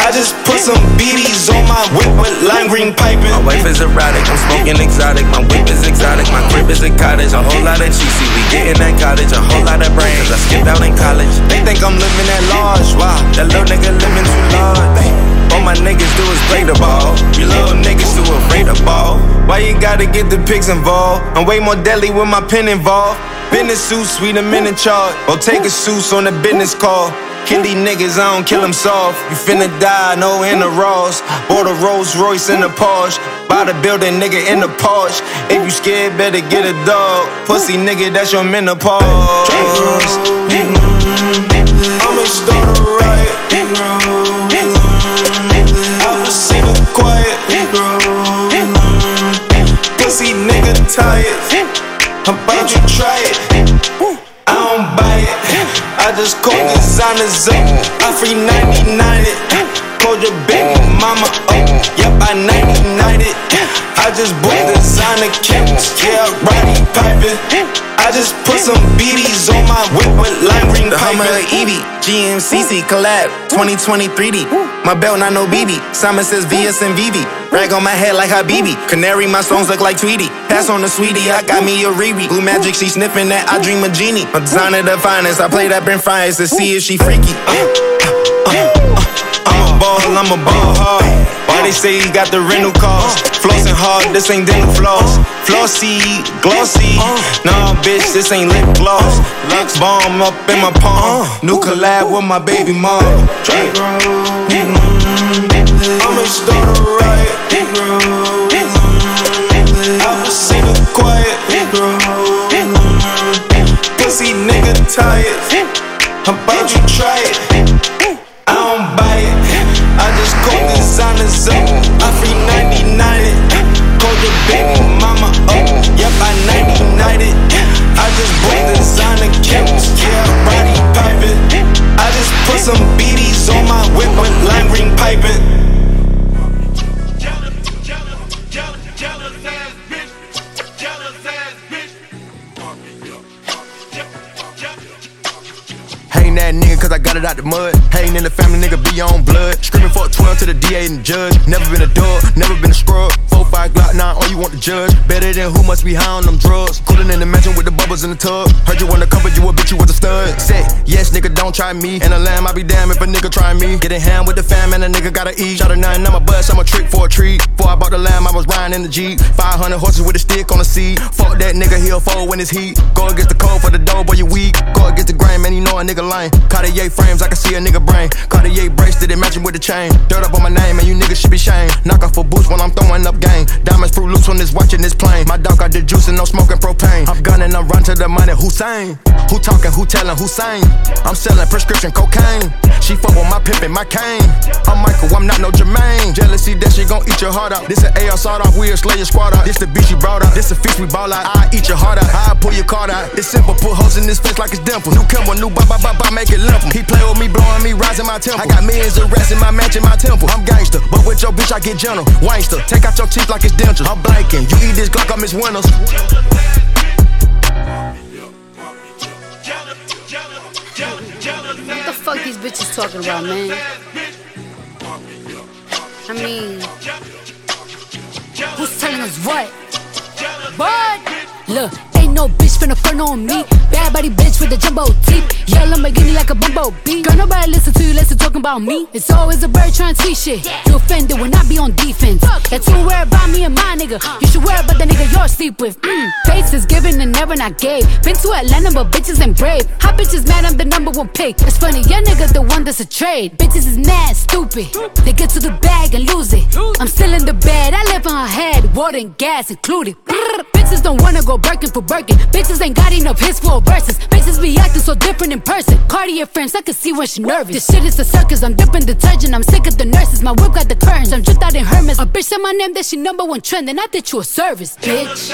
I just put some BBs on my whip with lime green piping. My wife is erratic, I'm smoking exotic. My whip is exotic, my crib is a cottage. A whole lot of cheesy, we getting that cottage. A whole lot of brains, I skipped out in college. They think I'm living at large. Wow, That little nigga living too large. All my niggas do is play the ball. You little niggas too afraid to ball. Why you gotta get the pigs involved? I'm way more deadly with my pen involved. Business suit, sweet, I'm in charge. Or take a suit on the business call. Kill these niggas, I don't kill them soft. You finna die, no in the Ross. Bought a Rolls Royce in the Porsche. Buy the building, nigga, in the Porsche. If you scared, better get a dog. Pussy nigga, that's your menopause. I'ma start a riot. How about you try it? I don't buy it. I just call designers up. I free 99 it. Called your baby mama up. Yep, I 99 it. I just bought designer cameras. Yeah, Rowdy Pipen. I just put some BBs on my whip with lime green The Hummer EV, GMCC collab, 2020 3D. My belt not no BB. Simon says VS and VV. Rag on my head like Habibi. Canary, my songs look like Tweety. Pass on the sweetie, I got me a Riri. Blue magic, she sniffing that. I dream a genie. My designer the finest. I play that Brent Faiyaz to see if she freaky. Uh, uh, uh, ball, I'm a ball hard. Girl, they say he got the rental cars. Flossing hard, this ain't dental floss. Flossy, glossy. Nah, bitch, this ain't lip gloss. Lux bomb up in my palm. New collab with my baby mom. Mm-hmm. I'ma start a riot. I was seen her quiet. Pussy nigga tired. How about you try it? Baby mama oh, up. Yep, I 99 it. I just bought designer caps. Yeah, body piping. I just put some BDs on my whip with lime green piping. Cause I got it out the mud. Hating in the family, nigga be on blood. Screaming for 12 to the DA and the judge. Never been a dog, never been a scrub. 4 5 Glock 9, all you want to judge. Better than who must be high on them drugs. Cooling in the mansion with the bubbles in the tub. Heard you wanna cover, you a bitch, you was a stud. Say, yes, nigga, don't try me. And a lamb, I be damn if a nigga try me. Get Getting hand with the fam and a nigga gotta eat. Shot a nine, I'm a bust, I'm a trick for a treat. Before I bought the lamb, I was riding in the Jeep. 500 horses with a stick on the seat. Fuck that nigga, he'll fold when it's heat. Go against the cold for the dough, boy, you weak. Go against the grain, man, you know a nigga lame. Cartier frames, I can see a nigga brain. Cartier bracelet, it matching with the chain. Dirt up on my name, and you niggas should be shamed. Knock off a boost when I'm throwing up game. Diamonds fruit loops on this watch in this plane. My dog got the juice and no smoking propane. I'm gunning, I'm run to the money. Hussein. Who talking, who telling, who? I'm selling prescription cocaine. She fuck with my pimpin', my cane. I'm Michael, I'm not no Jermaine. Jealousy, that shit gon' eat your heart out. This an AR sawed off, we a slayer squad out. This the beach you brought out. This a fish we ball out. I eat your heart out. I pull your card out. It's simple, put holes in this face like it's dimple. New Kimber, new ba ba ba ba, make it limp. He play with me, blowing me, rising my temple. I got millions of rats in my mansion, my temple. I'm gangster, but with your bitch I get gentle. Wangster, take out your teeth like it's dentures. I'm blanking. You eat this Glock, I'm miss Winners. What the fuck these bitches talking about, man? I mean, who's telling us what? What? Look, ain't no bitch finna front on me. Bad body bitch with the jumbo teeth. Yeah, Lamborghini like a bumblebee. Girl, nobody listen to you, listen talking about me. It's always a bird trying to tweet shit. You offended when I be on defense. That you worry about me and my nigga. You should worry about the nigga you're sleep with. Mm. is given and never not gave. Been to Atlanta, but bitches ain't brave. Hot bitches mad, I'm the number one pick. It's funny, your nigga the one that's a trade. Bitches is mad, stupid. They get to the bag and lose it. I'm still in the bed, I live on her head. Water and gas included. Brrr. Bitches don't wanna go Birkin for Birkin. Bitches ain't got enough hits for verses. Bitches be acting so different in person. Cartier frames, I can see when she nervous. This shit is a circus, I'm dipping detergent. I'm sick of the nurses, my whip got the curtains. I'm just out in Hermes. A bitch said my name, that she number one trend, and I did you a service, bitch.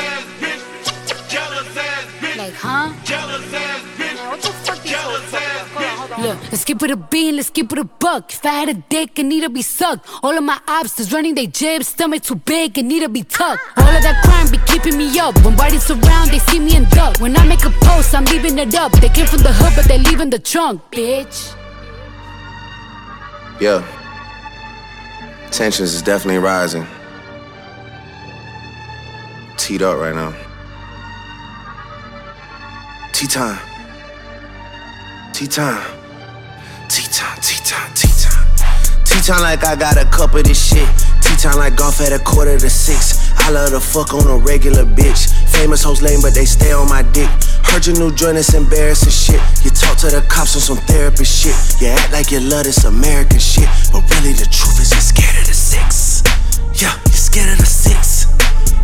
Like, huh? Man, what the Look, let's keep it a bean, let's keep it a buck. If I had a dick, it need to be sucked. All of my obstacles running they jibs, stomach too big, it need to be tucked. All of that crime be keeping me up. When bodies around, they see me and duck. When I make a post, I'm leaving it up. They came from the hood, but they leaving the trunk, bitch. Yeah. Tensions is definitely rising. Teed up right now. Tea time. Tea time. Tea time, tea time, tea time. Tea time like I got a cup of this shit. Tea time like golf at a quarter to six. I love to fuck on a regular bitch. Famous hoes lame, but they stay on my dick. Heard your new joint is embarrassing shit. You talk to the cops on some therapist shit. You act like you love this American shit. But really, the truth is you're scared of the six. Yeah, you're scared of the six.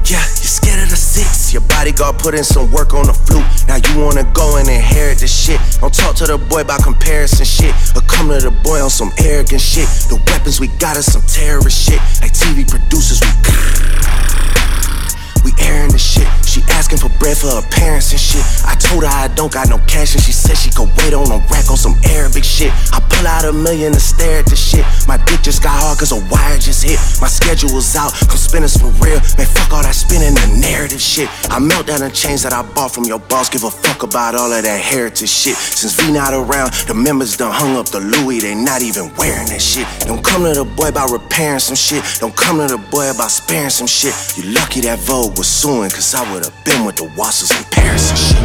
Yeah, you're scared of the six. Your bodyguard put in some work on the flute. Now you wanna go and inherit the shit. Don't talk to the boy about comparison shit. Or come to the boy on some arrogant shit. The weapons we got is some terrorist shit. Like TV producers, we we airing the shit. She asking for bread for her parents and shit. I told her I don't got no cash and she said she could wait on a rack on some Arabic shit. I pull out a million to stare at the shit. My dick just got hard cause a wire just hit. My schedule was out, come spinners for real. Man, fuck all that spinning the narrative shit. I melt down the chains that I bought from your boss. Give a fuck about all of that heritage shit. Since V not around, the members done hung up the Louis. They not even wearing that shit. Don't come to the boy about repairing some shit. Don't come to the boy about sparing some shit. You lucky that Vogue was suing, cause I would've been with the Wassers in Paris and shit.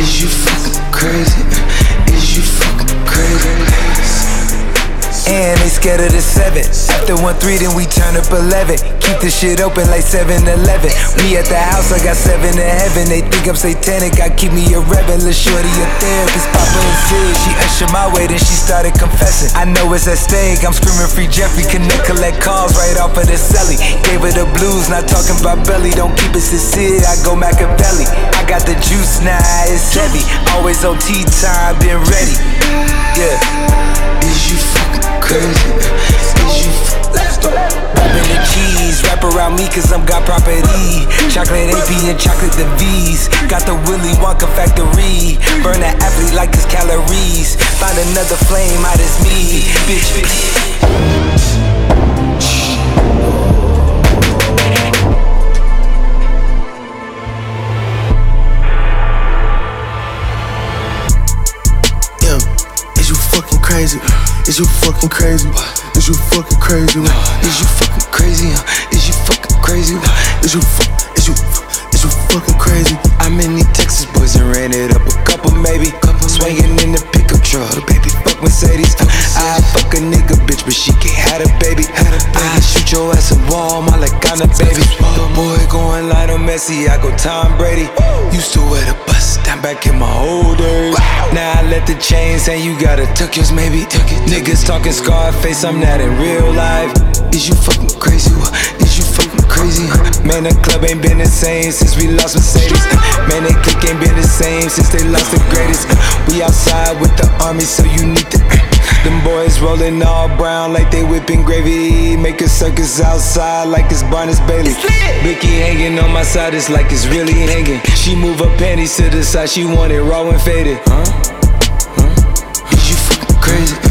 Is you fucking crazy? Scared of the seven. After one three, then we turn up eleven. Keep the shit open like 7-Eleven. We at the house, I got seven in heaven. They think I'm satanic, I keep me a rebel. A shorty a therapist, Papa and Sid. She ushered my way, then she started confessing. I know it's at stake, I'm screaming free Jeffrey. Connect, collect calls right off of the celly. Gave her the blues, not talking about belly. Don't keep it sincere, I go Machiavelli. I got the juice now, it's heavy. Always on tea time, been ready. Yeah. Is you fucking crazy? Is you Rapping the cheese, wrap around me cause I'm got property. Chocolate AP and chocolate the V's. Got the Willy Wonka factory. Burn that athlete like his calories. Find another flame, out as me. Bitch, bitch. Yeah, is you fucking crazy? Is you fucking crazy? Is you fucking crazy? Is you fucking crazy? Is you fucking crazy? Is you fu- is you is you fucking crazy? I'm in these Texas boys and ran it up a couple maybe. Swinging in the pickup truck, baby. Fuck Mercedes. I fuck a nigga bitch, but she can't have a baby. I shoot your ass in Walmart like I'm a baby. The boy going Lionel Messi, I go Tom Brady. Used to wear the bus down back in my old days. Now I let the chains hang, you gotta tuck yours maybe. Niggas talking Scarface, I'm not in real life. Is you fucking crazy? Is you fucking crazy? Man, the club ain't been the same since we lost Mercedes. Man, they clique ain't been the same since they lost the greatest. We outside with the army, so you need to. Them boys rolling all brown like they whipping gravy. Make a circus outside like it's Barnes Bailey. Vicky hanging on my side, it's like it's really hanging. She move her panties to the side, she want it raw and faded. Huh? Huh? Is you fucking crazy?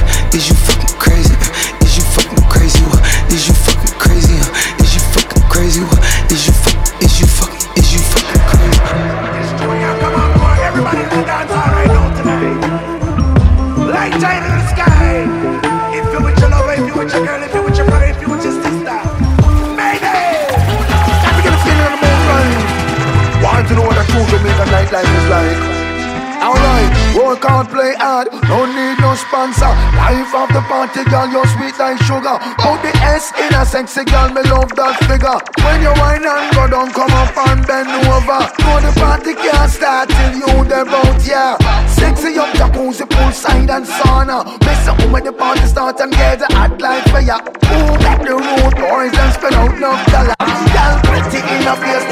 Hard, play hard, no need no sponsor. Life of the party, girl, you're sweet like sugar. Put the S in a sexy girl, me love that figure. When you whine and go down, come up and bend over. Go the party can't start till you there out, yeah. Sexy up jacuzzi, poolside and sauna. Mess up when the party start and get the hot like fire. Move up the road, boys, and spend out no dollar. Girl, pretty in a place,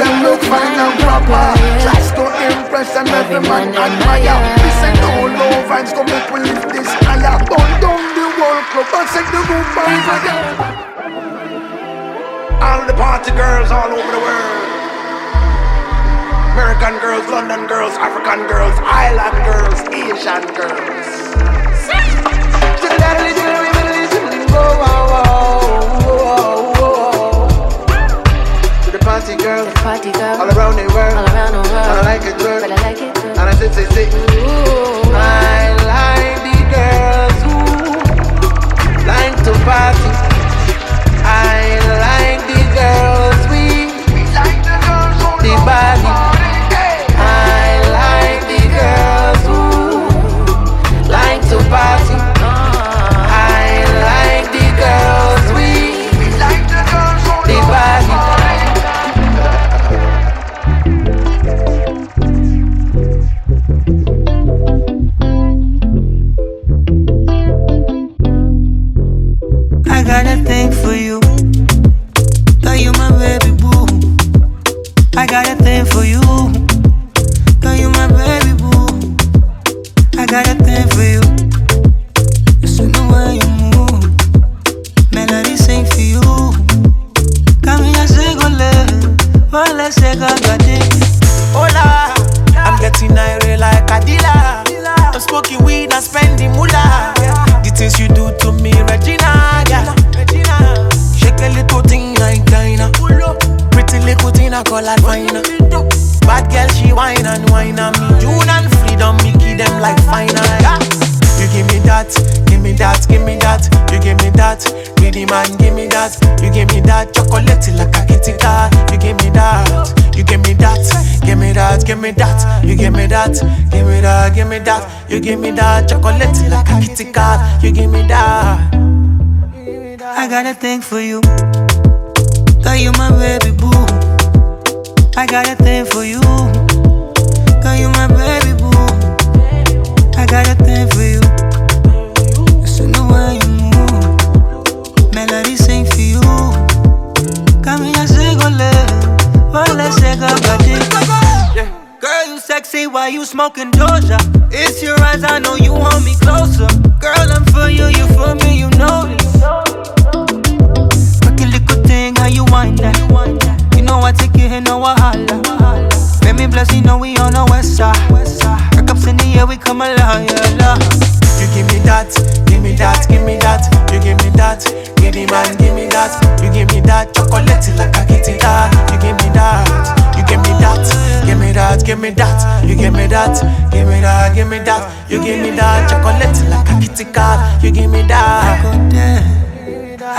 and man admire. This ain't no low vibes, come make we lift this higher. Burn down the world club and set the room by fire. All the party girls all over the world. American girls, London girls, African girls, island girls, Asian girls. To girl, party girl, all around the world, all around the world. And I like it girl, but I like it good. And I sit, sit, sit. I like the girls who like to party. I like the girls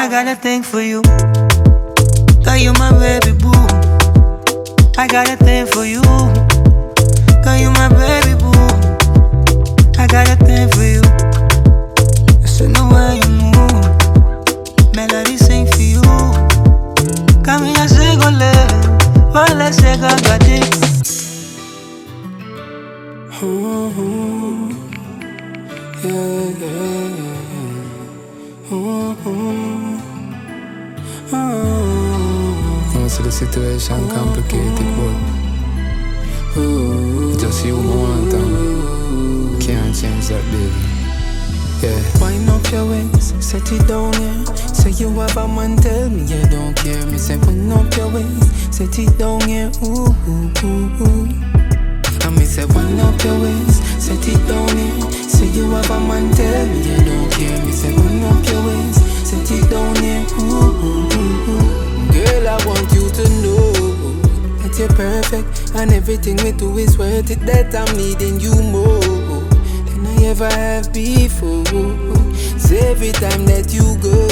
I got a thing for you. Girl, you my baby boo. I got a thing for you. Girl, you my baby boo. I got a thing for you. Listen the way you move. Melody sing for you. Segole. Vale sega gadi. Ooh, yeah, yeah, yeah. Ooh, ooh. Most of the situation complicated, but just you want and can't change that, baby. Yeah. Wind up your waist, set it down, yeah. Say you have a man, tell me you don't care. Me say wind up your waist, set it down, yeah. Ooh, ooh, ooh, ooh. And me say wind up your waist, set it down, yeah. Say you have a man, tell me you don't care. Me say wind up your waist, set it down. Ooh, ooh, ooh. Girl, I want you to know that you're perfect and everything we do is worth it. That I'm needing you more than I ever have before. So every time that you go,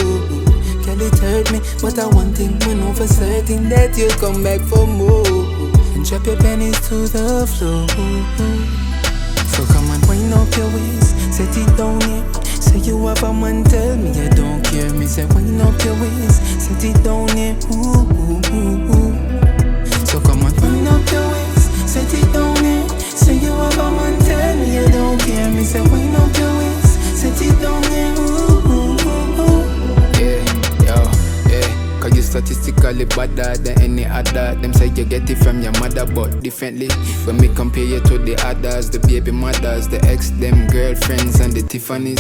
girl, it hurt me. But I one thing know for certain that you'll come back for more and drop your pennies to the floor. So come and wind up your waist, set it down here. Say you have a man, tell me you don't care. Me say wind up your waist, set it down here. Ooh, ooh, ooh, ooh. So come and wind up your waist, set it down here. Say you have a man, tell me you don't care. Me say wind up your statistically better than any other. Them say you get it from your mother, but differently. When me compare you to the others, the baby mothers, the ex, them girlfriends, and the Tiffany's.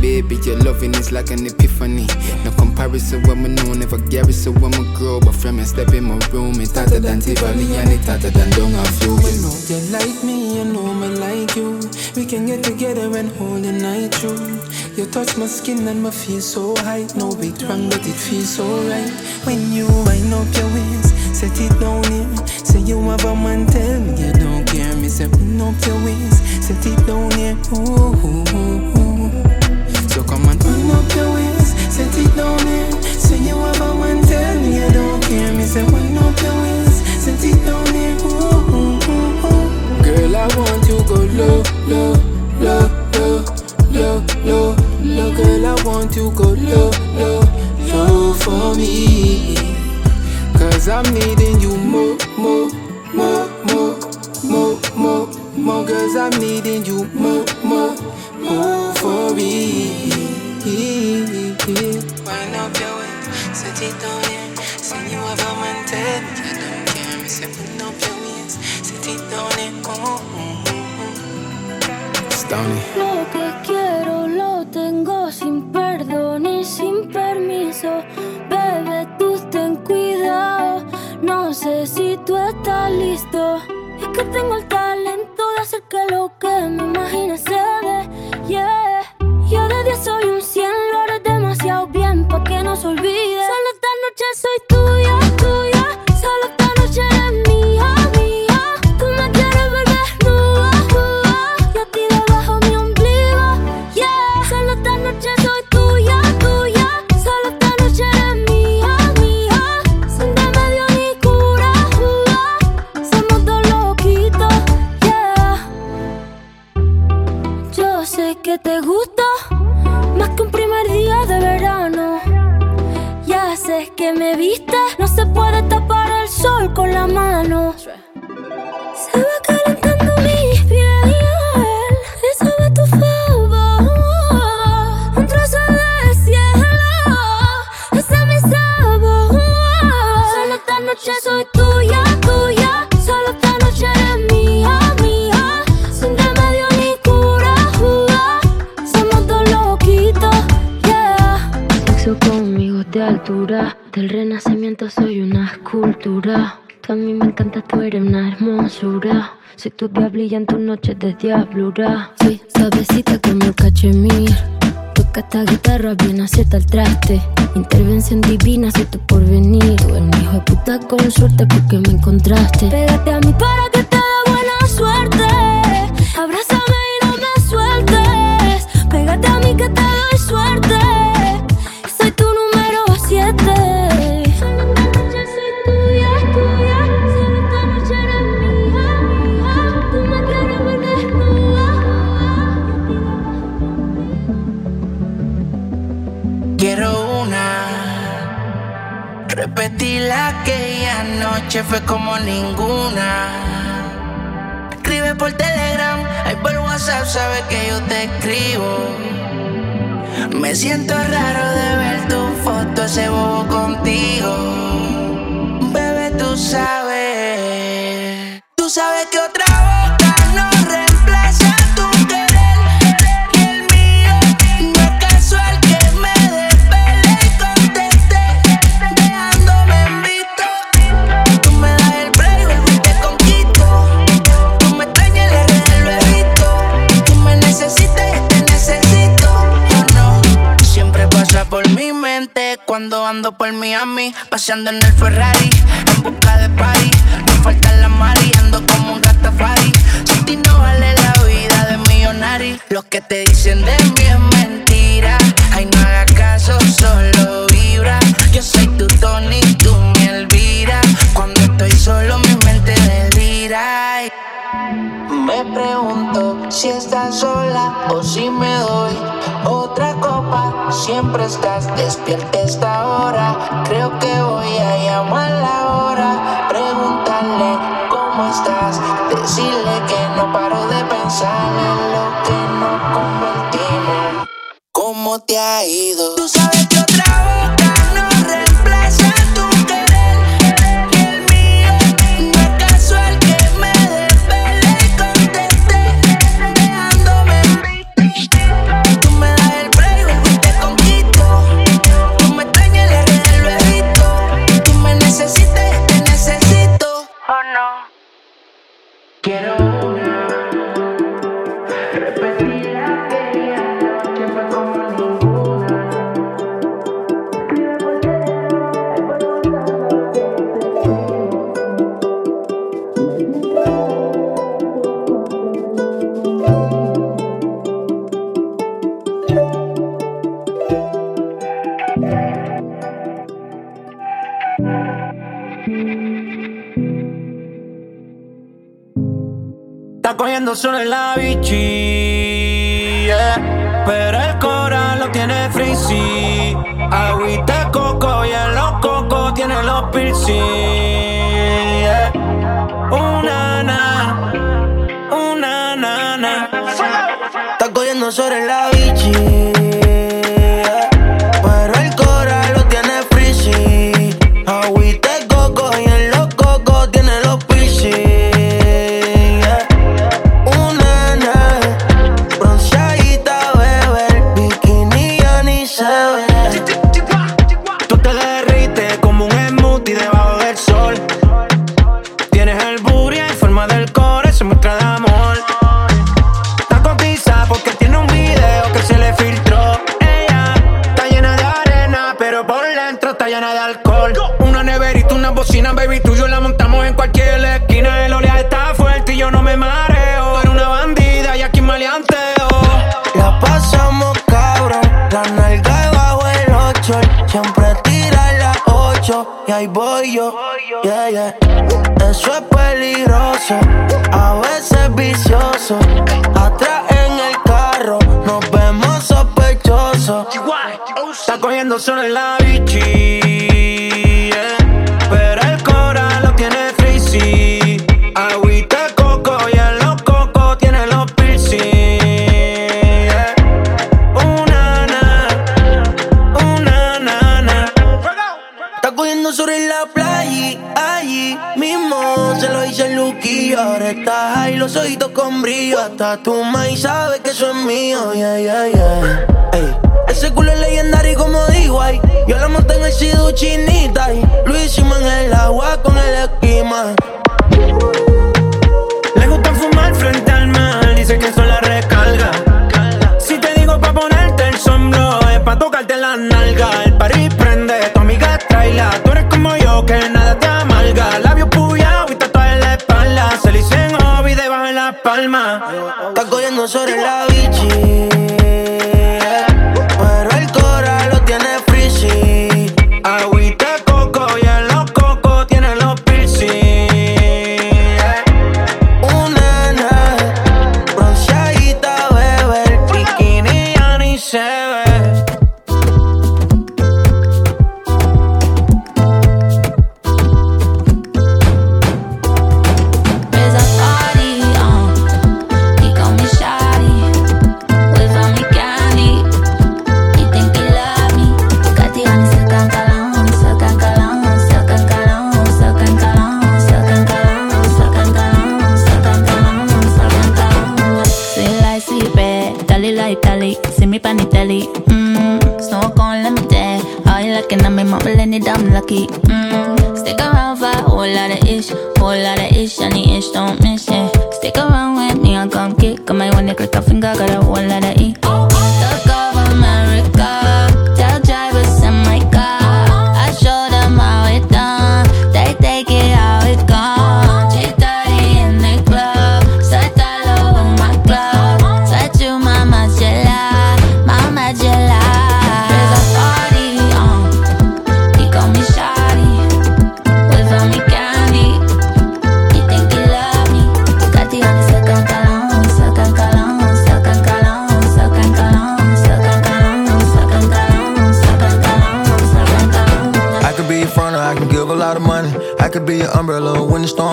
Baby, your loving is like an epiphany. No comparison when me know, never garrison when me grow. But from me step in my room, it's hotter than Tiffany and it's hotter than Dung of you. You know you like me, you know me like you. We can get together and hold the night through. You touch my skin and my feel so high. No big wrong, but it feels so right. When you wind up your waist, set it down here. Say you have a man, tell me you don't care. Me say wind up your waist, set it down here. Ooh, ooh, ooh, ooh. So come and wind up your waist, set it down here. Say you have a man, tell me you don't care. Me say wind up your waist, set it down here. Ooh, ooh, ooh, ooh. Girl, I want you go low, low, low, for me. Cause I'm needing you more, more, more, more, more, more, more. Cause I'm needing you more, more, more for me. Wind up your way, set it down here. Say you have a man, me you don't care. Me say wind up your waist, set it down here. Oh, oh, oh. Que tengo el de diablura. Sí, suavecita como el cachemir. Toca esta guitarra bien acierta el traste. Intervención divina, soy tu porvenir. Un hijo de puta con suerte porque me encontraste. Pégate a mí para que te noche fue como ninguna. Escribe por Telegram, ahí por WhatsApp sabes que yo te escribo. Me siento raro de ver tu foto, ese bobo contigo. Bebé, tú sabes. Tú sabes que otra boca cuando ando por Miami, paseando en el Ferrari, en busca de party. No falta la mari, ando como un rastafari. Sin ti no vale la vida de millonario. Lo que te dicen de mí es mentira. Ay, no hagas caso, solo vibra. Yo soy tu Tony, tú mi Elvira. Cuando estoy solo, mi mente delira. Me pregunto si estás sola o si me doy otra copa. Siempre estás despierta esta hora. Creo que voy a llamarla ahora. Preguntarle cómo estás. Decirle que no paro de pensar en lo que nos convertimos. ¿Cómo te ha ido? Solo en la bichi, yeah. Pero el coral lo tiene frizzy. Agüita coco y en los cocos tiene los piercing, yeah. Una na, una na na. Está cogiendo sobre la traila. Tú eres como yo, que nada te amarga. Labios puyados y tatuajes en la espalda. Se le dicen hobby debajo en la palma. Está cogiendo sobre la bichi.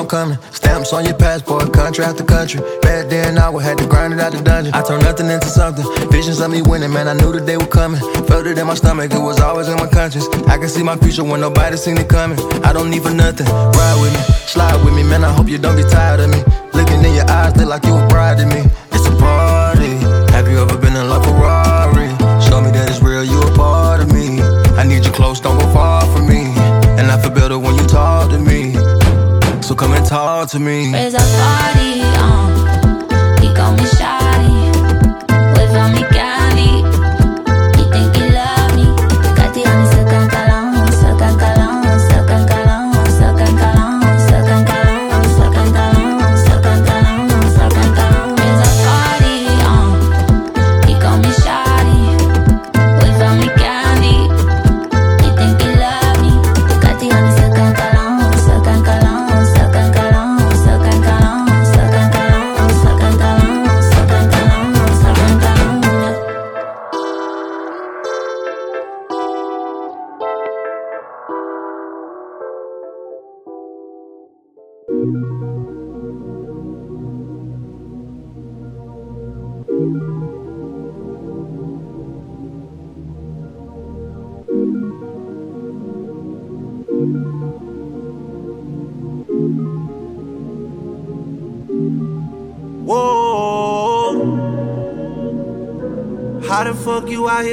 Coming. Stamps on your passport, country after country. Back then I would had to grind it out the dungeon. I turned nothing into something. Visions of me winning, man. I knew that they were coming. Felt it in my stomach, it was always in my conscience. I can see my future when nobody seen it coming. I don't need for nothing. Ride with me, slide with me, man. I hope you don't get tired of me. Looking in your eyes, look like you a bride to me. It's a party. Have you ever been in love Ferrari? Talk to me. Party on. He call me shawty,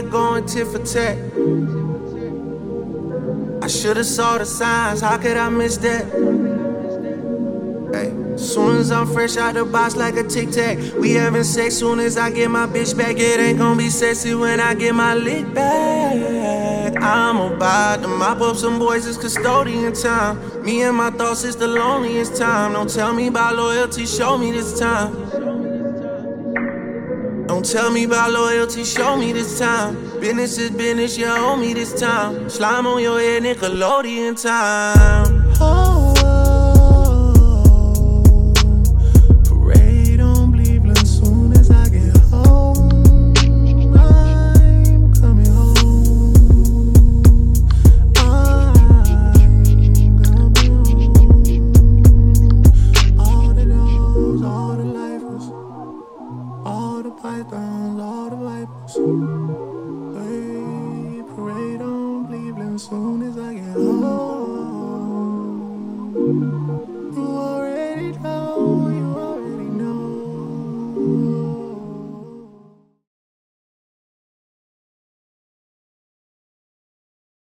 here going tit for tat? I should've saw the signs, how could I miss that? Hey, soon as I'm fresh out the box like a tic tac, we having sex. Soon as I get my bitch back, it ain't gonna be sexy when I get my lick back. I'm about to mop up some boys, it's custodian time. Me and my thoughts is the loneliest time. Don't tell me about loyalty, show me this time. Tell me about loyalty, show me this time. Business is business, you owe me this time. Slime on your head, Nickelodeon time.